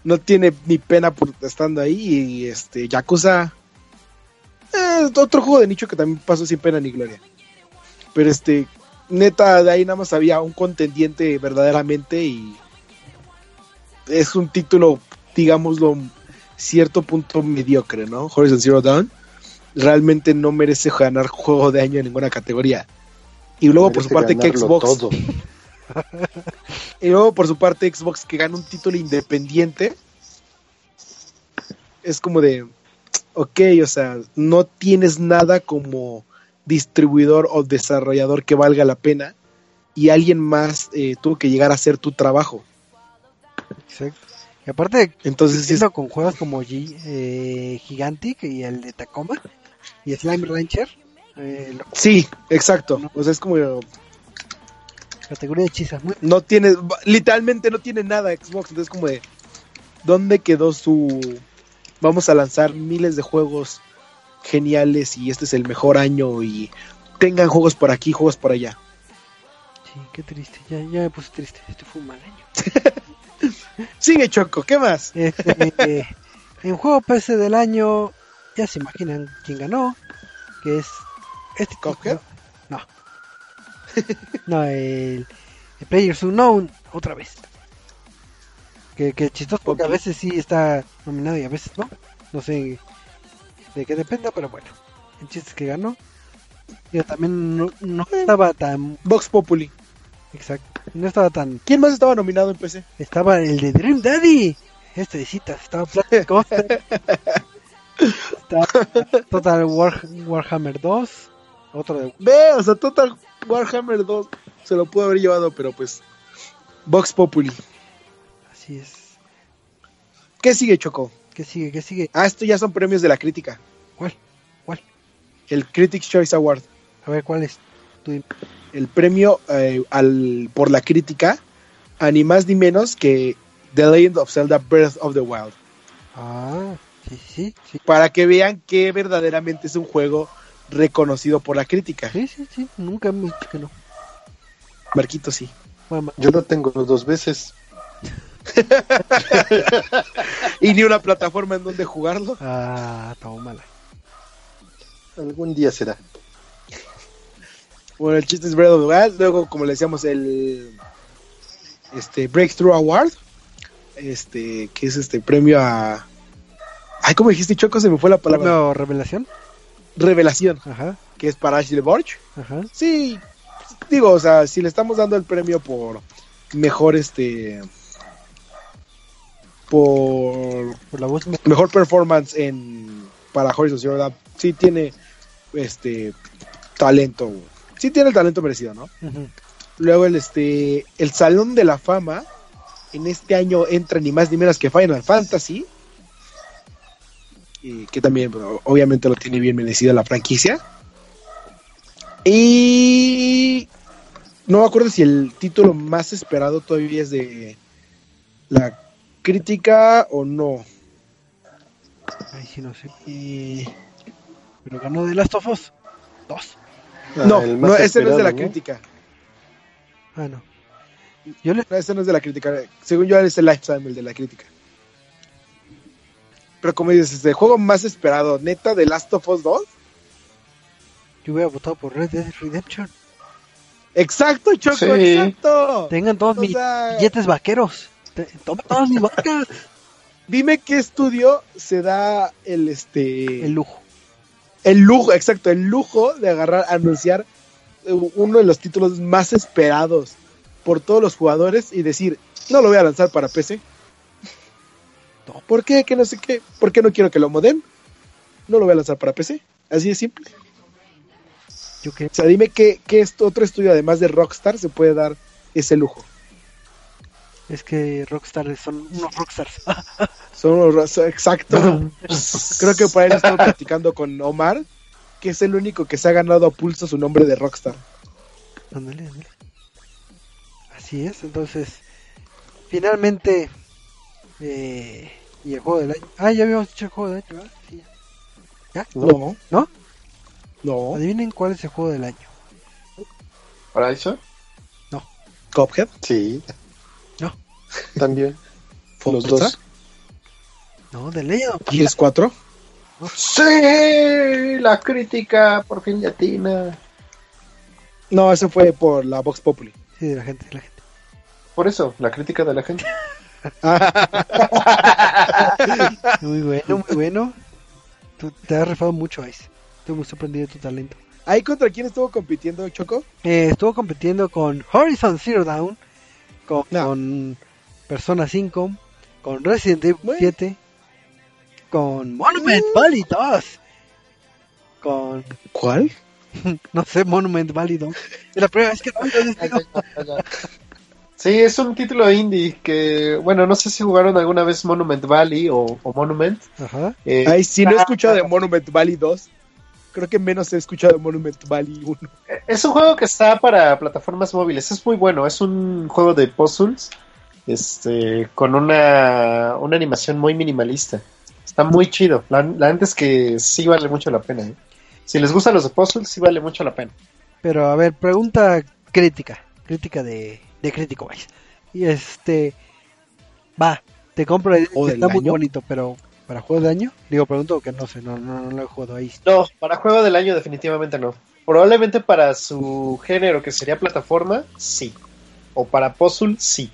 No tiene ni pena por estando ahí y este Yakuza eh, otro juego de nicho que también pasó sin pena ni gloria. Pero este neta de ahí nada más había un contendiente verdaderamente y es un título digámoslo cierto punto mediocre, ¿no? Horizon Zero Dawn realmente no merece ganar juego de año en ninguna categoría. Y luego por su parte que Xbox todo. y luego por su parte Xbox que gana un título independiente. Es como de, ok, o sea, no tienes nada como distribuidor o desarrollador que valga la pena y alguien más eh, tuvo que llegar a hacer tu trabajo. Exacto. Y aparte, Entonces, es- con juegos como G- eh, Gigantic y el de Tacoma y Slime Rancher, eh, sí, exacto. O sea, es como, categoría de hechizas, muy no tiene, literalmente no tiene nada Xbox. Entonces, como de, ¿dónde quedó su... Vamos a lanzar miles de juegos geniales y este es el mejor año y tengan juegos por aquí, juegos por allá. Sí, qué triste, ya, ya me puse triste, este fue un mal año. Sigue Choco, ¿qué más? Este, eh, en juego PC del año, ya se imaginan quién ganó, que es este. No. No, el, el Players Unknown, otra vez. Que, que chistoso porque a veces sí está nominado y a veces no. No sé de qué dependa, pero bueno. El chiste es que ganó. Yo también no, no estaba tan Vox Populi. exacto. No estaba tan ¿Quién más estaba nominado en PC? estaba el de Dream Daddy. Este de citas, estaba. Estaba Total War, Warhammer 2. Otro de Ve, o sea, Total Warhammer 2 se lo pudo haber llevado, pero pues. Vox Populi. así es. ¿Qué sigue, Choco? ¿Qué sigue? ¿Qué sigue? Ah, esto ya son premios de la crítica. ¿Cuál? ¿Cuál? El Critics' Choice Award. A ver, ¿cuál es? El premio eh, al, por la crítica a ni más ni menos que The Legend of Zelda Breath of the Wild. Ah, sí, sí, sí. Para que vean que verdaderamente es un juego reconocido por la crítica. Sí, sí, sí. Nunca dicho que no. Marquito, sí. Yo lo tengo dos veces. Y ni una plataforma en donde jugarlo. ah, mala. Algún día será. Bueno, el chiste es Breath of the Wild. Luego, como le decíamos, el este Breakthrough Award. Este, que es este premio a. Ay, ¿cómo dijiste, Choco? Se me fue la palabra. Premio Revelación. Revelación, Ajá, que es para Ashley Borch. ajá. Sí, digo, o sea, si le estamos dando el premio por mejor este. Por Por la voz. me- mejor performance en para Horizon Zero Dawn, sí tiene este talento. Sí tiene el talento merecido, ¿no? Luego el este el Salón de la Fama en este año entra ni más ni menos que Final Fantasy. Y que también bueno, obviamente lo tiene bien merecido la franquicia. Y no me acuerdo si el título más esperado todavía es de la crítica o no. Ay, sí, no sé. Y- Pero ganó The Last of Us 2. No, Ah, el más no, ese no es de la ¿no? crítica. Ah, no. Yo le. No, ese no es de la crítica. Según yo, es el Lifetime, el de la crítica. Pero como dices, este juego más esperado, neta, de Last of Us 2. Yo hubiera votado por Red Dead Redemption. Exacto, Choco, Sí. exacto. Tengan todos O mis sea- billetes vaqueros. Toma todas mis vacas. Dime qué estudio se da el este El lujo. El lujo, exacto, el lujo de agarrar, anunciar eh, uno de los títulos más esperados por todos los jugadores y decir, no lo voy a lanzar para PC. No. ¿Por qué? Que no sé qué. ¿Por qué no quiero que lo modem? No lo voy a lanzar para PC. Así de simple. Yo que O sea, dime qué, qué est- otro estudio, además de Rockstar, se puede dar ese lujo. Es que Rockstar son unos Rockstars. Son los ras- exacto. Creo que por ahí estaba platicando con Omar, que es el único que se ha ganado a pulso su nombre de Rockstar. Ándale, ándale. Así es, entonces, finalmente, eh, y el juego del año. Ah, ya habíamos dicho el juego del año, ¿verdad? Sí, ya. No. ¿No? No. Adivinen cuál es el juego del año. ¿Para eso? Cuphead. Sí. No. También. Los dos. No, de of PS4. Sí, la crítica por fin de atina. No, eso fue por la Vox Populi. Sí, de la gente, de la gente. Por eso, la crítica de la gente. Muy bueno, muy bueno. Tú te has rifado mucho, Ice. Estoy muy sorprendido de tu talento. ¿Ahí contra quién estuvo compitiendo, Choco? Eh, estuvo compitiendo con Horizon Zero Dawn, con, No. con Persona 5, con Resident Evil Bueno. 7, con Monument Valley 2, con, ¿Cuál? no sé, Monument Valley 2. Es la primera vez que lo. Sí, es un título indie que, bueno, no sé si jugaron alguna vez Monument Valley o, o Monument. Ajá. Eh, Ay, sí, no he escuchado de Monument Valley 2. Creo que menos he escuchado de Monument Valley 1. Es un juego que está para plataformas móviles. Es muy bueno. Es un juego de puzzles. Este, con una, una animación muy minimalista. Está muy chido. La, la neta es que sí vale mucho la pena. ¿eh? Si les gustan los de puzzles, sí vale mucho la pena. Pero a ver, pregunta crítica, crítica de, de crítico. Y este, va, te compro la idea, ¿O que del está muy año? bonito, pero para juego de año, digo, pregunto que no sé, no, no, no lo he jugado ahí. No, para juego del año definitivamente no. Probablemente para su género, que sería plataforma, sí. O para puzzle, sí.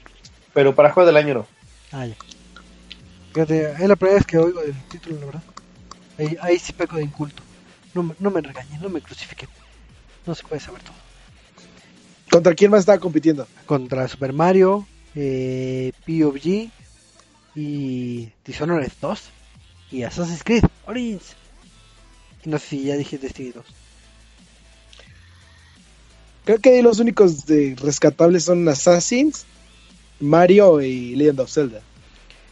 Pero para juego del año no. Ah, ya. Fíjate, es la primera vez que oigo el título, la verdad. Ahí, ahí sí peco de inculto. No, me- no me regañen, no me crucifiquen. No se puede saber todo. ¿Contra quién más estaba compitiendo? Contra Super Mario, eh, PUBG y Dishonored 2 y Assassin's Creed Origins. Y no sé si ya dije Destiny 2. Creo que ahí los únicos de rescatables son Assassins, Mario y Legend of Zelda.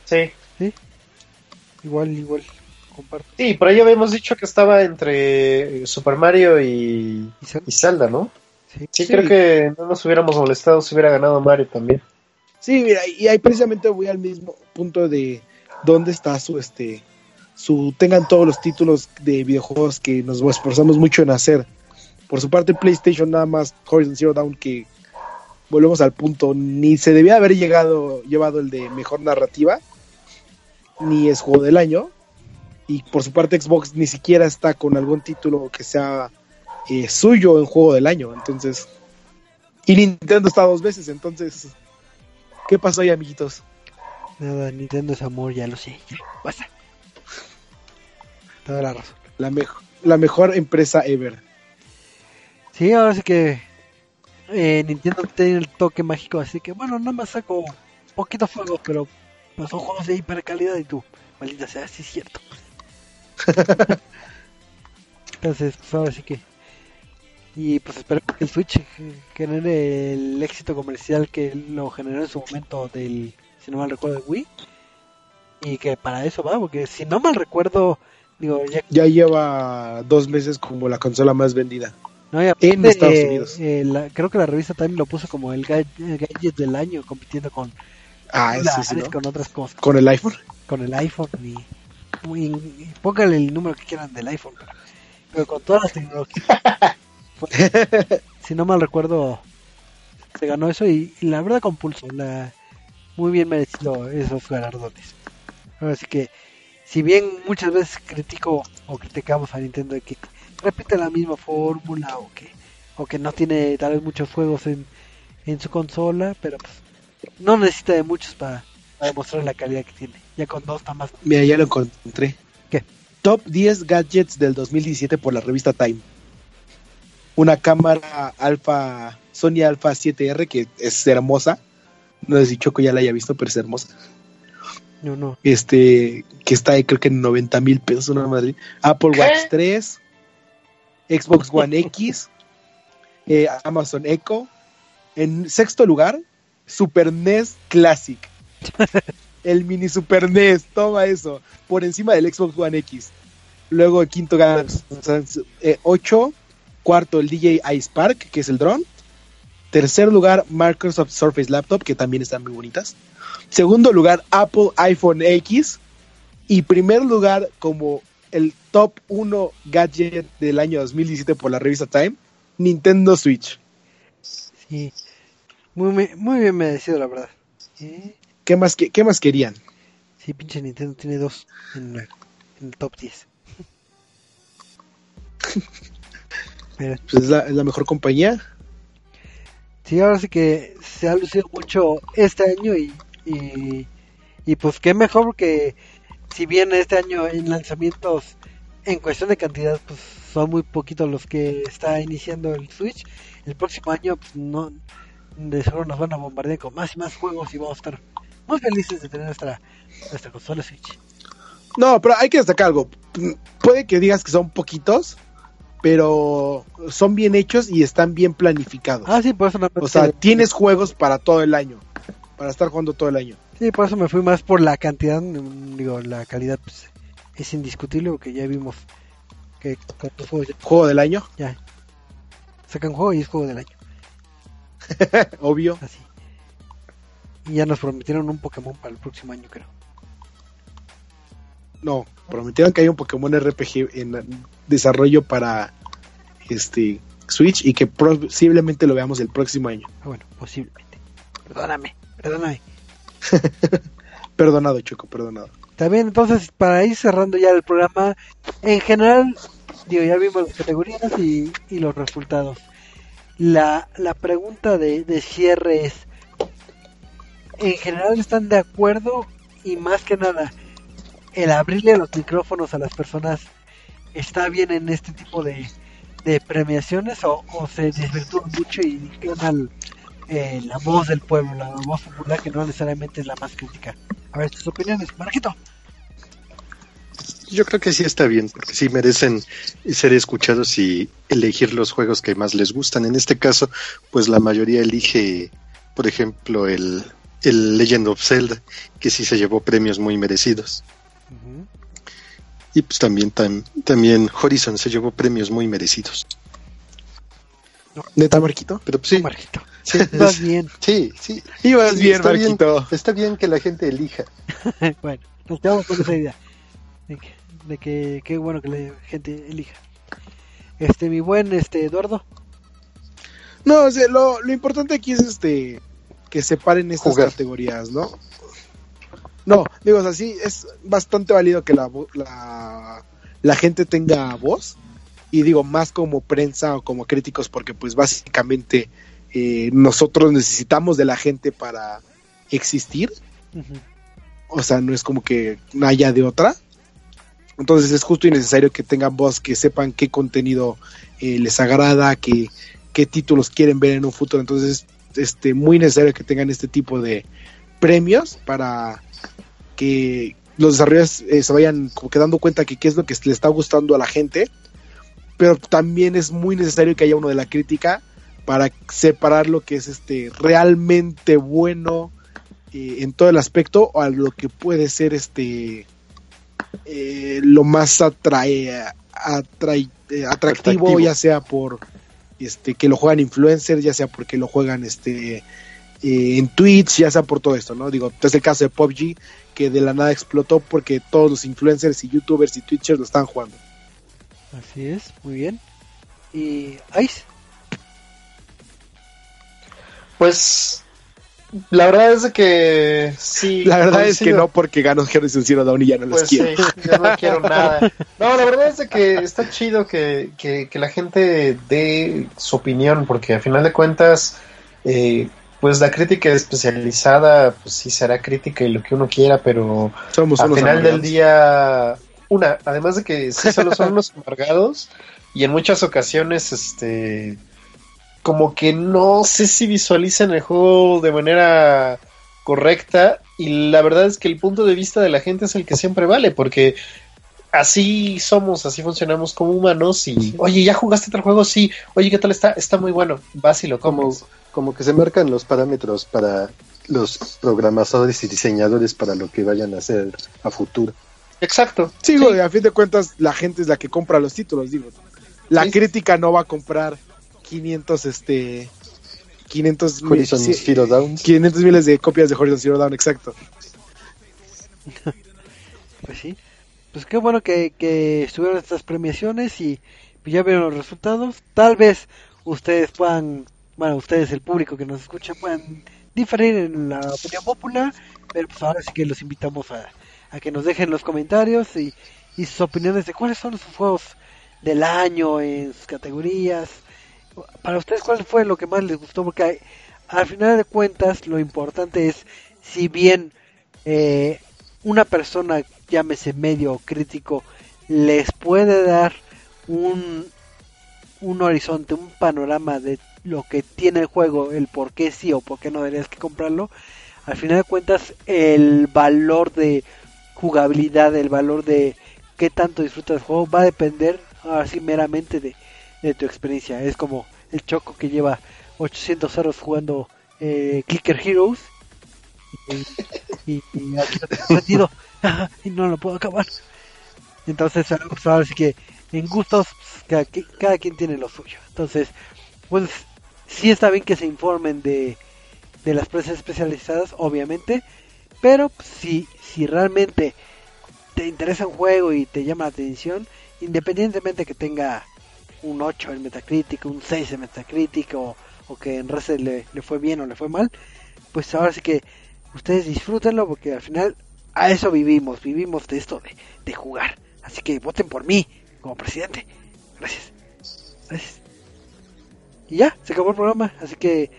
Sí. Igual, igual, comparto. Sí, por ahí habíamos dicho que estaba entre eh, Super Mario y, Y Zelda, y Zelda, ¿no? sí. Sí, Sí. creo que no nos hubiéramos molestado si hubiera ganado Mario también. Sí, mira, y ahí precisamente voy al mismo punto de dónde está su este su tengan todos los títulos de videojuegos que nos esforzamos mucho en hacer. Por su parte PlayStation nada más Horizon Zero Dawn que volvemos al punto, ni se debía haber llegado llevado el de mejor narrativa ni es juego del año y por su parte Xbox ni siquiera está con algún título que sea eh, suyo en juego del año, entonces y Nintendo está dos veces, entonces ¿Qué pasó ahí, amiguitos? Nada, Nintendo es amor, ya lo sé. Ya, basta. Toda la razón. La, mejo- la mejor empresa ever. Sí, ahora sí que eh, Nintendo tiene el toque mágico, así que bueno, nada más saco poquitos juegos, pero pues, son juegos de hiper calidad y tú, maldita sea, sí es cierto. Entonces, pues ahora sí que. Y pues espero que el Switch genere el éxito comercial que lo generó en su momento del, si no mal recuerdo, de Wii. Y que para eso va, porque si no mal recuerdo, digo, ya Ya lleva dos meses como la consola más vendida. No, y En aparte, Estados eh, Unidos. eh, la- creo que la revista Time lo puso como el, ga- el gadget del año, compitiendo con Ah, sí, sí, celulares, ¿no? con otras cosas, Con el iPhone. con el iPhone y, y- y póngale el número que quieran del iPhone, pero, con todas las tecnologías. Fue- si no mal recuerdo, se ganó eso y, y la verdad con pulso, la, muy bien merecido esos galardones. Así que, si bien muchas veces critico o criticamos a Nintendo de que repite la misma fórmula o que o que no tiene tal vez muchos juegos en, en su consola, pero pues no necesita de muchos para, para demostrar la calidad que tiene. Ya con dos está más. Mira, ya lo encontré. ¿Qué? Top 10 gadgets del 2017 por la revista Time. Una cámara Alpha, Sony Alpha 7R que es hermosa. No sé si Choco ya la haya visto, pero es hermosa. No, no. Este, que está ahí creo que en 90 mil pesos una madre. Apple ¿Qué? Watch 3, Xbox One X, eh, Amazon Echo. En sexto lugar, Super NES Classic. el mini Super NES, toma eso. Por encima del Xbox One X. Luego el quinto lugar, 8. Cuarto, el DJ Ice Park, que es el drone. Tercer lugar, Microsoft Surface Laptop, que también están muy bonitas. Segundo lugar, Apple iPhone X. Y primer lugar, como el top 1 gadget del año 2017 por la revista Time, Nintendo Switch. Sí. Muy, muy, bien merecido, la verdad. ¿Eh? ¿Qué más, que- qué más querían? Sí, pinche Nintendo tiene dos en, el top 10. Pero Pues es la, es la mejor compañía. sí, ahora sí que se ha lucido mucho este año y, y, y pues qué mejor que si bien este año en lanzamientos en cuestión de cantidad pues son muy poquitos los que está iniciando el Switch, el próximo año pues, no de seguro nos van a bombardear con más y más juegos y vamos a estar muy felices de tener nuestra nuestra consola Switch. No, pero hay que destacar algo. Puede que digas que son poquitos, pero son bien hechos y están bien planificados. Ah, sí, por eso no o sea, tienes juegos para todo el año. Para estar jugando todo el año. Sí, por eso me fui más por la cantidad, digo, la calidad pues, es indiscutible porque ya vimos que ya, Juego del año, ya sacan juego y es juego del año, obvio. así. Y ya nos prometieron un Pokémon para el próximo año, creo. No, prometieron que hay un Pokémon RPG en desarrollo para este Switch y que posiblemente lo veamos el próximo año. Ah, bueno, posiblemente. Perdóname, perdóname. Perdonado, Choco, perdonado. También entonces, para ir cerrando ya el programa, en general, digo, ya vimos las categorías y, los resultados. La, la pregunta de, de cierre es, ¿en general están de acuerdo? Y más que nada, el abrirle los micrófonos a las personas está bien en este tipo de, de premiaciones o, se desvirtúa mucho y gana el- eh, la voz del pueblo, la voz popular que no necesariamente es la más crítica. A ver, tus opiniones, Marquito. Yo creo que sí está bien, porque sí merecen ser escuchados y elegir los juegos que más les gustan. En este caso, pues la mayoría elige, por ejemplo, el, el Legend of Zelda, que sí se llevó premios muy merecidos. Y pues también, tam- también Horizon se llevó premios muy merecidos. ¿Neta, Marquito? Pero pues sí, Marquito. sí, Vas es- bien. sí, sí. Ibas Sí, bien, está bien. Está bien que la gente elija. bueno, nos quedamos con esa idea. De que, de que qué bueno que la gente elija. Este, mi buen este Eduardo. No, o sea, lo, lo importante aquí es este que separen estas Jugar. categorías, ¿no? No, digo, o sea, sí, es bastante válido que la, la, la gente tenga voz, y digo, más como prensa o como críticos, porque pues básicamente eh, nosotros necesitamos de la gente para existir, o sea, no es como que no haya de otra. Entonces es justo y necesario que tengan voz, que sepan qué contenido eh, les agrada, que, qué títulos quieren ver en un futuro. Entonces es este, muy necesario que tengan este tipo de premios para que los desarrolladores eh, se vayan como que dando cuenta que qué es lo que le está gustando a la gente. Pero también es muy necesario que haya uno de la crítica para separar lo que es este realmente bueno eh, en todo el aspecto a lo que puede ser este eh, lo más atrae, atrae- eh, atractivo, Atractivo. ya sea por este que lo juegan influencers, ya sea porque lo juegan este en Twitch, ya sea por todo esto, ¿no? Digo, es el caso de PUBG que de la nada explotó porque todos los influencers y youtubers y twitchers lo están jugando. Así es, muy bien. Y Ice. Pues la verdad es que sí. La verdad es que no porque ganó Harrison Zero Dawn y ya no los Pues quiero. sí, yo no quiero nada. No, la verdad es que está chido que, que, que la gente dé su opinión, porque a final de cuentas, eh, pues la crítica especializada, pues sí será crítica y lo que uno quiera, pero Somos al final del día, una, además de que sí solo son unos amargados, y en muchas ocasiones, este, como que no sé si visualizan el juego de manera correcta, y la verdad es que el punto de vista de la gente es el que siempre vale, porque así somos, así funcionamos como humanos y, oye, ¿ya jugaste otro juego? Sí, oye, ¿qué tal está? Está muy bueno, vas y lo Como, como que se marcan los parámetros para los programadores y diseñadores para lo que vayan a hacer a futuro. Exacto. Sí, güey, a fin de cuentas la gente es la que compra los títulos, digo. La Sí. crítica no va a comprar 500, este... 500 mil- Horizon sí, Zero Dawn. 500 miles de copias de Horizon Zero Dawn, exacto. Pues sí. Pues qué bueno que, que estuvieron estas premiaciones y ya vieron los resultados. Tal vez ustedes puedan, bueno, ustedes, el público que nos escucha, puedan diferir en la opinión popular, pero pues ahora sí que los invitamos a, a que nos dejen los comentarios y, y sus opiniones de cuáles son sus juegos del año en sus categorías. Para ustedes, ¿cuál fue lo que más les gustó? Porque al final de cuentas, lo importante es, si bien eh, una persona, llámese medio crítico, les puede dar un, un horizonte, un panorama de lo que tiene el juego, el por qué sí o por qué no deberías que comprarlo, al final de cuentas el valor de jugabilidad, el valor de qué tanto disfrutas del juego va a depender así meramente de, de tu experiencia. Es como el choco que lleva 800 horas jugando eh, Clicker Heroes y, no lo puedo acabar. Entonces, pues que en gustos pues, cada, cada quien tiene lo suyo. Entonces, pues sí está bien que se informen de, de las presas especializadas, obviamente, pero pues, si, si realmente te interesa un juego y te llama la atención, independientemente que tenga un 8 en Metacritic, un 6 en Metacritic o, o que en Reset le, le fue bien o le fue mal, pues ahora sí que ustedes disfrútenlo porque al final a eso vivimos, vivimos de esto de, de jugar. Así que voten por mí como presidente. Gracias. Gracias. Y ya, se acabó el programa, así que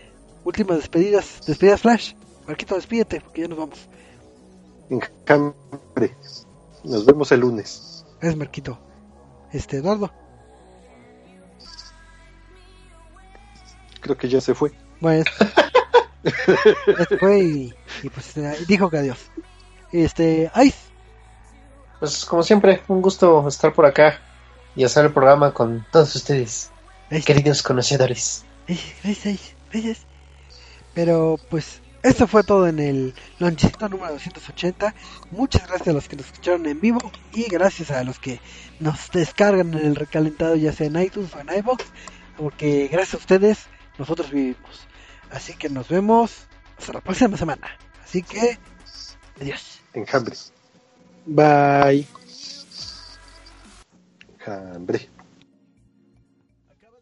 últimas despedidas, despedidas Flash. Marquito, despídete porque ya nos vamos. Enjambre. Nos vemos el lunes. Es Marquito. Este, Eduardo. Creo que ya se fue. Bueno, ya se fue y, y pues eh, dijo que adiós. Este, Ice. Pues como siempre, un gusto estar por acá y hacer el programa con todos ustedes, Ice. queridos conocedores. Gracias, gracias, gracias. Pero pues esto fue todo en el lonchecito número 280. Muchas gracias a los que nos escucharon en vivo y gracias a los que nos descargan en el recalentado ya sea en iTunes o en iBox. Porque gracias a ustedes nosotros vivimos. Así que nos vemos hasta la próxima semana. Así que adiós. Enjambre. Bye. Enjambre.